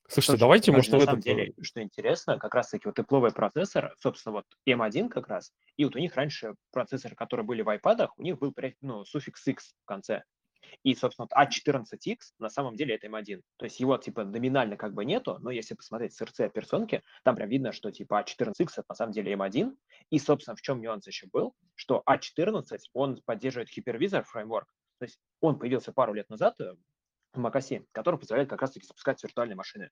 Слушайте, Слушай, давайте, может, на в самом этот... деле, что интересно, как раз-таки вот тепловый процессор, собственно, вот M1 как раз, и вот у них раньше процессоры, которые были в iPad, у них был ну, суффикс X в конце. И, собственно, вот A14X на самом деле это M1. То есть его, типа, номинально как бы нету, но если посмотреть с RC операционки, там прям видно, что, типа, A14X это на самом деле M1. И, собственно, в чем нюанс еще был, что A14, он поддерживает Hypervisor фреймворк. То есть он появился пару лет назад э, в macOS, который позволяет как раз-таки запускать виртуальные машины.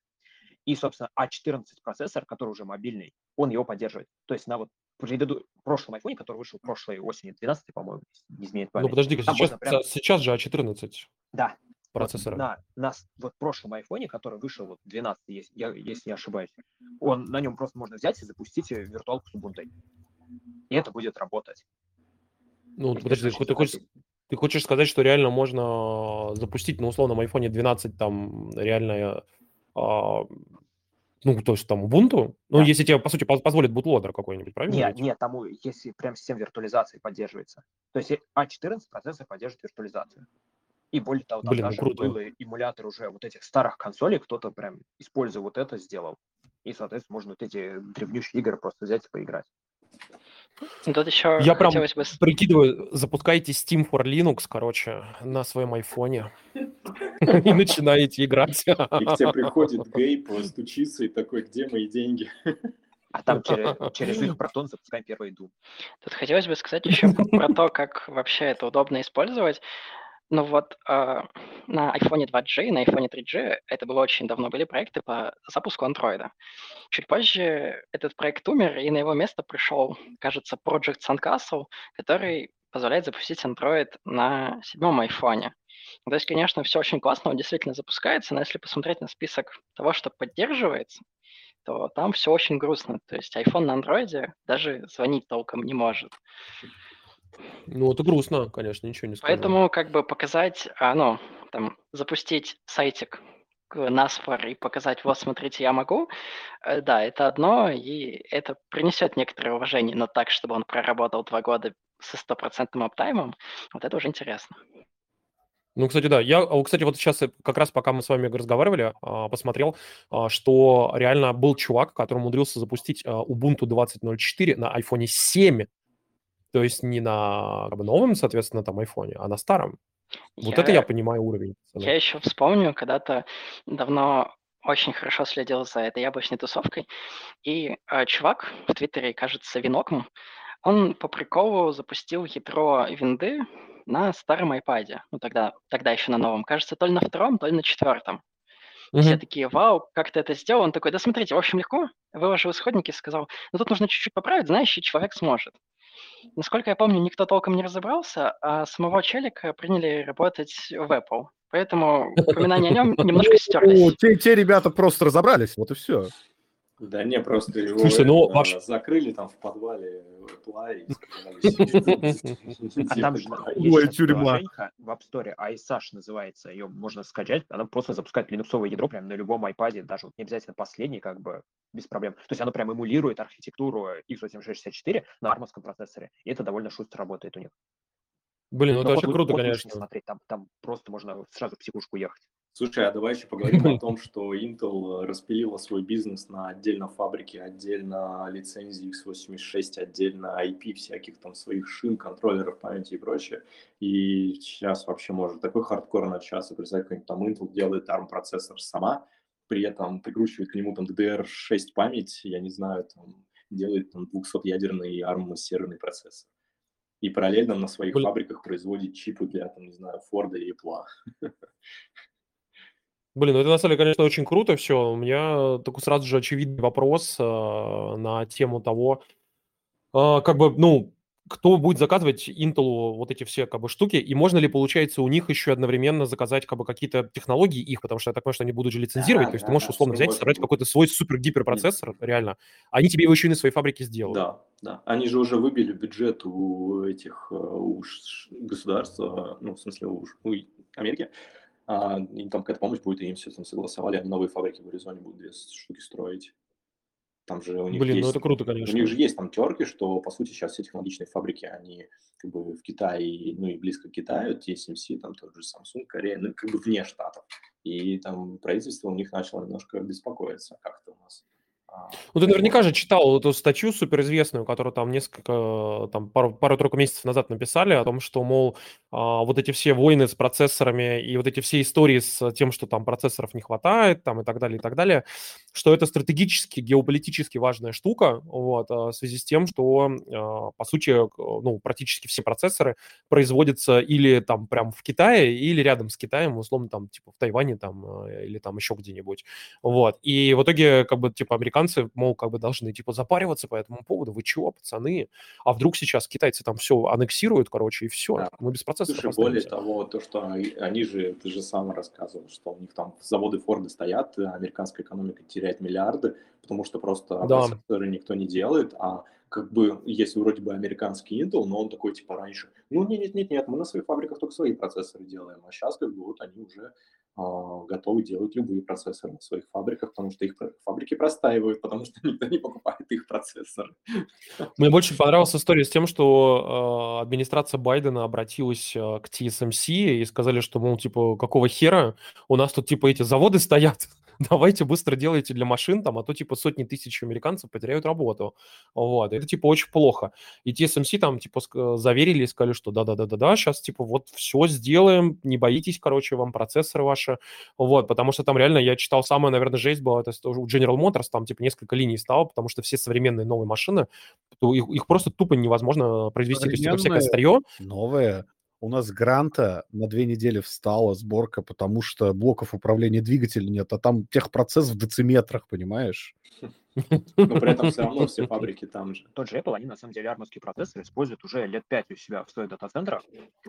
И, собственно, A14 процессор, который уже мобильный, он его поддерживает. То есть на вот предыду- прошлом iPhone, который вышел прошлой осенью, 12, по-моему, не изменяет Ну, память. подожди-ка, там сейчас, прям- сейчас же А14 Да, вот процессора. на, на с- вот прошлом айфоне, который вышел вот 12, если, я, если не ошибаюсь, он, на нем просто можно взять и запустить э, виртуалку с Ubuntu. И это будет работать. Ну, Если подожди, ты хочешь, ты хочешь сказать, что реально можно запустить на условном iPhone 12 там реально, а, ну, то есть там Ubuntu? Ну, Да. если тебе, по сути, поз- позволит бутлодер какой-нибудь, правильно? Нет, нет, тому, если прям система виртуализации поддерживается. То есть А14 процессор поддерживает виртуализацию. И более того, там Блин, ну даже круто. был эмулятор уже вот этих старых консолей, кто-то прям, используя вот это, сделал. И, соответственно, можно вот эти древнющие игры просто взять и поиграть. Ну, Тут еще Я прям бы... прикидываю, запускайте Steam for Linux, короче, на своем айфоне. и начинаете играть. И к тебе приходит Гейб, стучится и такой, где мои деньги? А там через, через их протон запускаем первый Doom. Тут хотелось бы сказать еще про то, как вообще это удобно использовать. Ну вот э, на iPhone 2G и на iPhone 3G это было очень давно, были проекты по запуску Android. Чуть позже этот проект умер, и на его место пришел, кажется, Project Sandcastle, который позволяет запустить Android на седьмом iPhone. То есть, конечно, все очень классно, он действительно запускается, но если посмотреть на список того, что поддерживается, то там все очень грустно. То есть iPhone на Android даже звонить толком не может. Ну, это грустно, конечно, ничего не скажу. Поэтому как бы показать, а, ну, там, запустить сайтик Насфор и показать, вот, смотрите, я могу, э, да, это одно, и это принесет некоторое уважение, но так, чтобы он проработал два года со стопроцентным аптаймом, вот это уже интересно. Ну, кстати, да. Я, кстати, вот сейчас как раз пока мы с вами разговаривали, а, посмотрел, а, что реально был чувак, который умудрился запустить а, Ubuntu 20.04 на iPhone 7 то есть не на новом, соответственно, там айфоне, а на старом. Вот это я понимаю уровень. Я еще вспомню, когда-то давно очень хорошо следил за этой яблочной тусовкой, и э, чувак в Твиттере, кажется, Винокм, он по приколу запустил ядро винды на старом iPad. Ну, тогда, тогда еще на новом. Кажется, то ли на втором, то ли на четвертом. Угу. Все такие, вау, как ты это сделал? Он такой, да смотрите, в общем, легко. Выложил исходники и сказал, ну тут нужно чуть-чуть поправить, знаешь, и человек сможет. Насколько я помню, никто толком не разобрался, а самого челика приняли работать в Apple. Поэтому упоминания о нем немножко стерлись. Те, те ребята просто разобрались, вот и все. Да не, просто его Слушай, ну, ваш... закрыли там в подвале Apple и А там же есть приложенька в App Store, iSash называется, ее можно скачать, она просто запускает линуксовое ядро прямо на любом iPad, даже не обязательно последний, как бы без проблем. То есть оно прям эмулирует архитектуру x86-64 на армовском процессоре, и это довольно шустро работает у них. Блин, ну это очень круто, конечно. Смотреть, там, там просто можно сразу в психушку ехать. Слушай, а давай еще поговорим о том, что Intel распилила свой бизнес на отдельно фабрики, отдельно лицензии x86, отдельно IP всяких там своих шин, контроллеров памяти и прочее. И сейчас вообще может такой хардкор начаться. Представь, какой-нибудь там Intel делает ARM-процессор сама, при этом прикручивает к нему там DDR6 память, я не знаю, там, делает там 200-ядерный ARM-серверный процессор. И параллельно на своих Блин. фабриках производит чипы для, там, не знаю, Форда и Apple. Блин, ну это на самом деле, конечно, очень круто все. У меня такой сразу же очевидный вопрос э, на тему того, э, как бы, ну, кто будет заказывать Intel вот эти все как бы штуки, и можно ли, получается, у них еще одновременно заказать как бы какие-то технологии их, потому что я так понимаю, что они будут же лицензировать, да, то есть да, ты можешь условно взять, собрать какой-то свой супер-гиперпроцессор, реально, они тебе его еще и на своей фабрике сделают. Да, да. Они же уже выбили бюджет у этих, э, у государства, ну, в смысле, у, у Америки, а, и там какая-то помощь будет, и им все там согласовали, они новые фабрики в Аризоне будут две штуки строить. Там же у них Блин, есть, ну это круто, конечно. У них же есть там терки, что, по сути, сейчас все технологичные фабрики, они как бы в Китае, ну и близко к Китаю, TSMC, там тот же Samsung, Корея, ну как бы вне штатов. И там правительство у них начало немножко беспокоиться как-то у нас. Ну, ты наверняка же читал эту статью суперизвестную, которую там несколько, там пару, пару-тройку месяцев назад написали о том, что, мол, а, вот эти все войны с процессорами и вот эти все истории с тем, что там процессоров не хватает, там и так далее, и так далее, что это стратегически, геополитически важная штука, вот, а, в связи с тем, что, а, по сути, ну, практически все процессоры производятся или там прям в Китае, или рядом с Китаем, условно, там, типа, в Тайване там, а, или там еще где-нибудь, вот, и в итоге, как бы, типа, американцы американцы, мол, как бы должны, типа, запариваться по этому поводу. Вы чего, пацаны? А вдруг сейчас китайцы там все аннексируют, короче, и все. Да. Мы без процессов Слушай, более того, то, что они, же, ты же сам рассказывал, что у них там заводы Форда стоят, американская экономика теряет миллиарды, потому что просто да. никто не делает, а как бы, если вроде бы американский Intel, но он такой, типа, раньше, ну, нет-нет-нет, мы на своих фабриках только свои процессоры делаем, а сейчас, как бы, вот они уже а, готовы делать любые процессоры на своих фабриках, потому что их фабрики простаивают, потому что никто не покупает их процессоры. Мне больше понравилась история с тем, что э, администрация Байдена обратилась э, к TSMC и сказали, что, мол, типа, какого хера у нас тут, типа, эти заводы стоят, давайте быстро делайте для машин, там, а то типа сотни тысяч американцев потеряют работу. Вот, это типа очень плохо. И TSMC там типа заверили и сказали, что да-да-да-да-да, сейчас типа вот все сделаем, не боитесь, короче, вам процессоры ваши, вот, потому что там реально я читал самое, наверное, жесть была, это у General Motors, там типа несколько линий стало, потому что все современные новые машины, их, их просто тупо невозможно произвести, то есть типа всякое старье. Новые у нас гранта на две недели встала сборка, потому что блоков управления двигателем нет, а там техпроцесс в дециметрах, понимаешь? Но при этом все равно все фабрики там же. Тот же Apple, они на самом деле армовский процессор используют уже лет пять у себя в своих дата-центрах,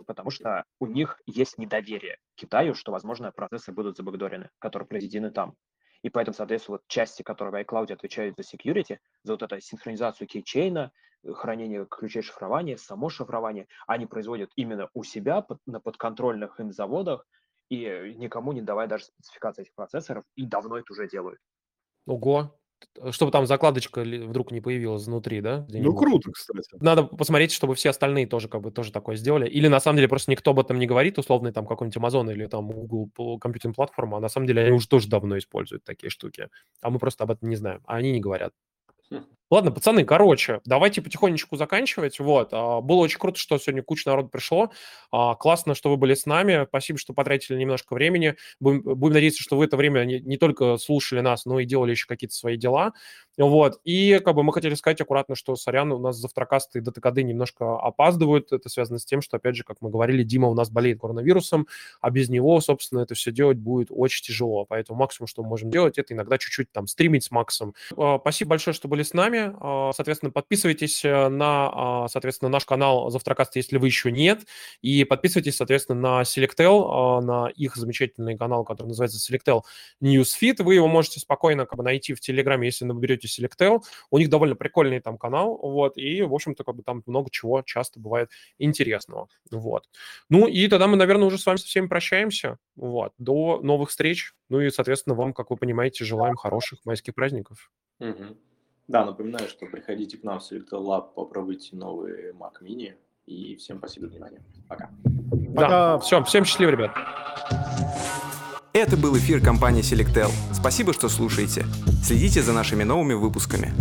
потому что у них есть недоверие к Китаю, что, возможно, процессы будут забагдорены, которые произведены там. И поэтому, соответственно, вот части, которые в iCloud отвечают за security, за вот эту синхронизацию кейчейна, хранение ключей шифрования, само шифрование, они производят именно у себя под, на подконтрольных им заводах и никому не давая даже спецификации этих процессоров, и давно это уже делают. Ого, чтобы там закладочка вдруг не появилась внутри, да? Ну, круто, кстати. Надо посмотреть, чтобы все остальные тоже как бы тоже такое сделали. Или на самом деле просто никто об этом не говорит, условный там какой-нибудь Amazon или там Google компьютерная платформа, а на самом деле они уже тоже давно используют такие штуки. А мы просто об этом не знаем, а они не говорят. Ладно, пацаны, короче, давайте потихонечку заканчивать. Вот, а, было очень круто, что сегодня куча народу пришло. А, классно, что вы были с нами. Спасибо, что потратили немножко времени. Будем, будем надеяться, что вы это время не, не только слушали нас, но и делали еще какие-то свои дела. Вот, и как бы мы хотели сказать аккуратно, что, сорян, у нас завтракасты и ДТКД немножко опаздывают. Это связано с тем, что, опять же, как мы говорили, Дима у нас болеет коронавирусом, а без него, собственно, это все делать будет очень тяжело. Поэтому максимум, что мы можем делать, это иногда чуть-чуть там стримить с Максом. А, спасибо большое, что были с нами. А, соответственно, подписывайтесь э, на, а, соответственно, наш канал Завтракаст, если вы еще нет. И подписывайтесь, соответственно, на Selectel, на их замечательный канал, который называется Selectel Newsfeed. Вы его можете спокойно как бы найти в Телеграме, если наберете Selectel. У них довольно прикольный там канал, вот, и, в общем-то, как бы там много чего часто бывает интересного, вот. Ну, и тогда мы, наверное, уже с вами со всеми прощаемся, вот. До новых встреч. Ну и, соответственно, вам, как вы понимаете, желаем хороших майских праздников. Угу. Да, напоминаю, что приходите к нам в Selector Lab, попробуйте новый Mac Mini. И всем спасибо за внимание. Пока. Пока. Да, все, всем счастливо, ребят. Это был эфир компании Selectel. Спасибо, что слушаете. Следите за нашими новыми выпусками.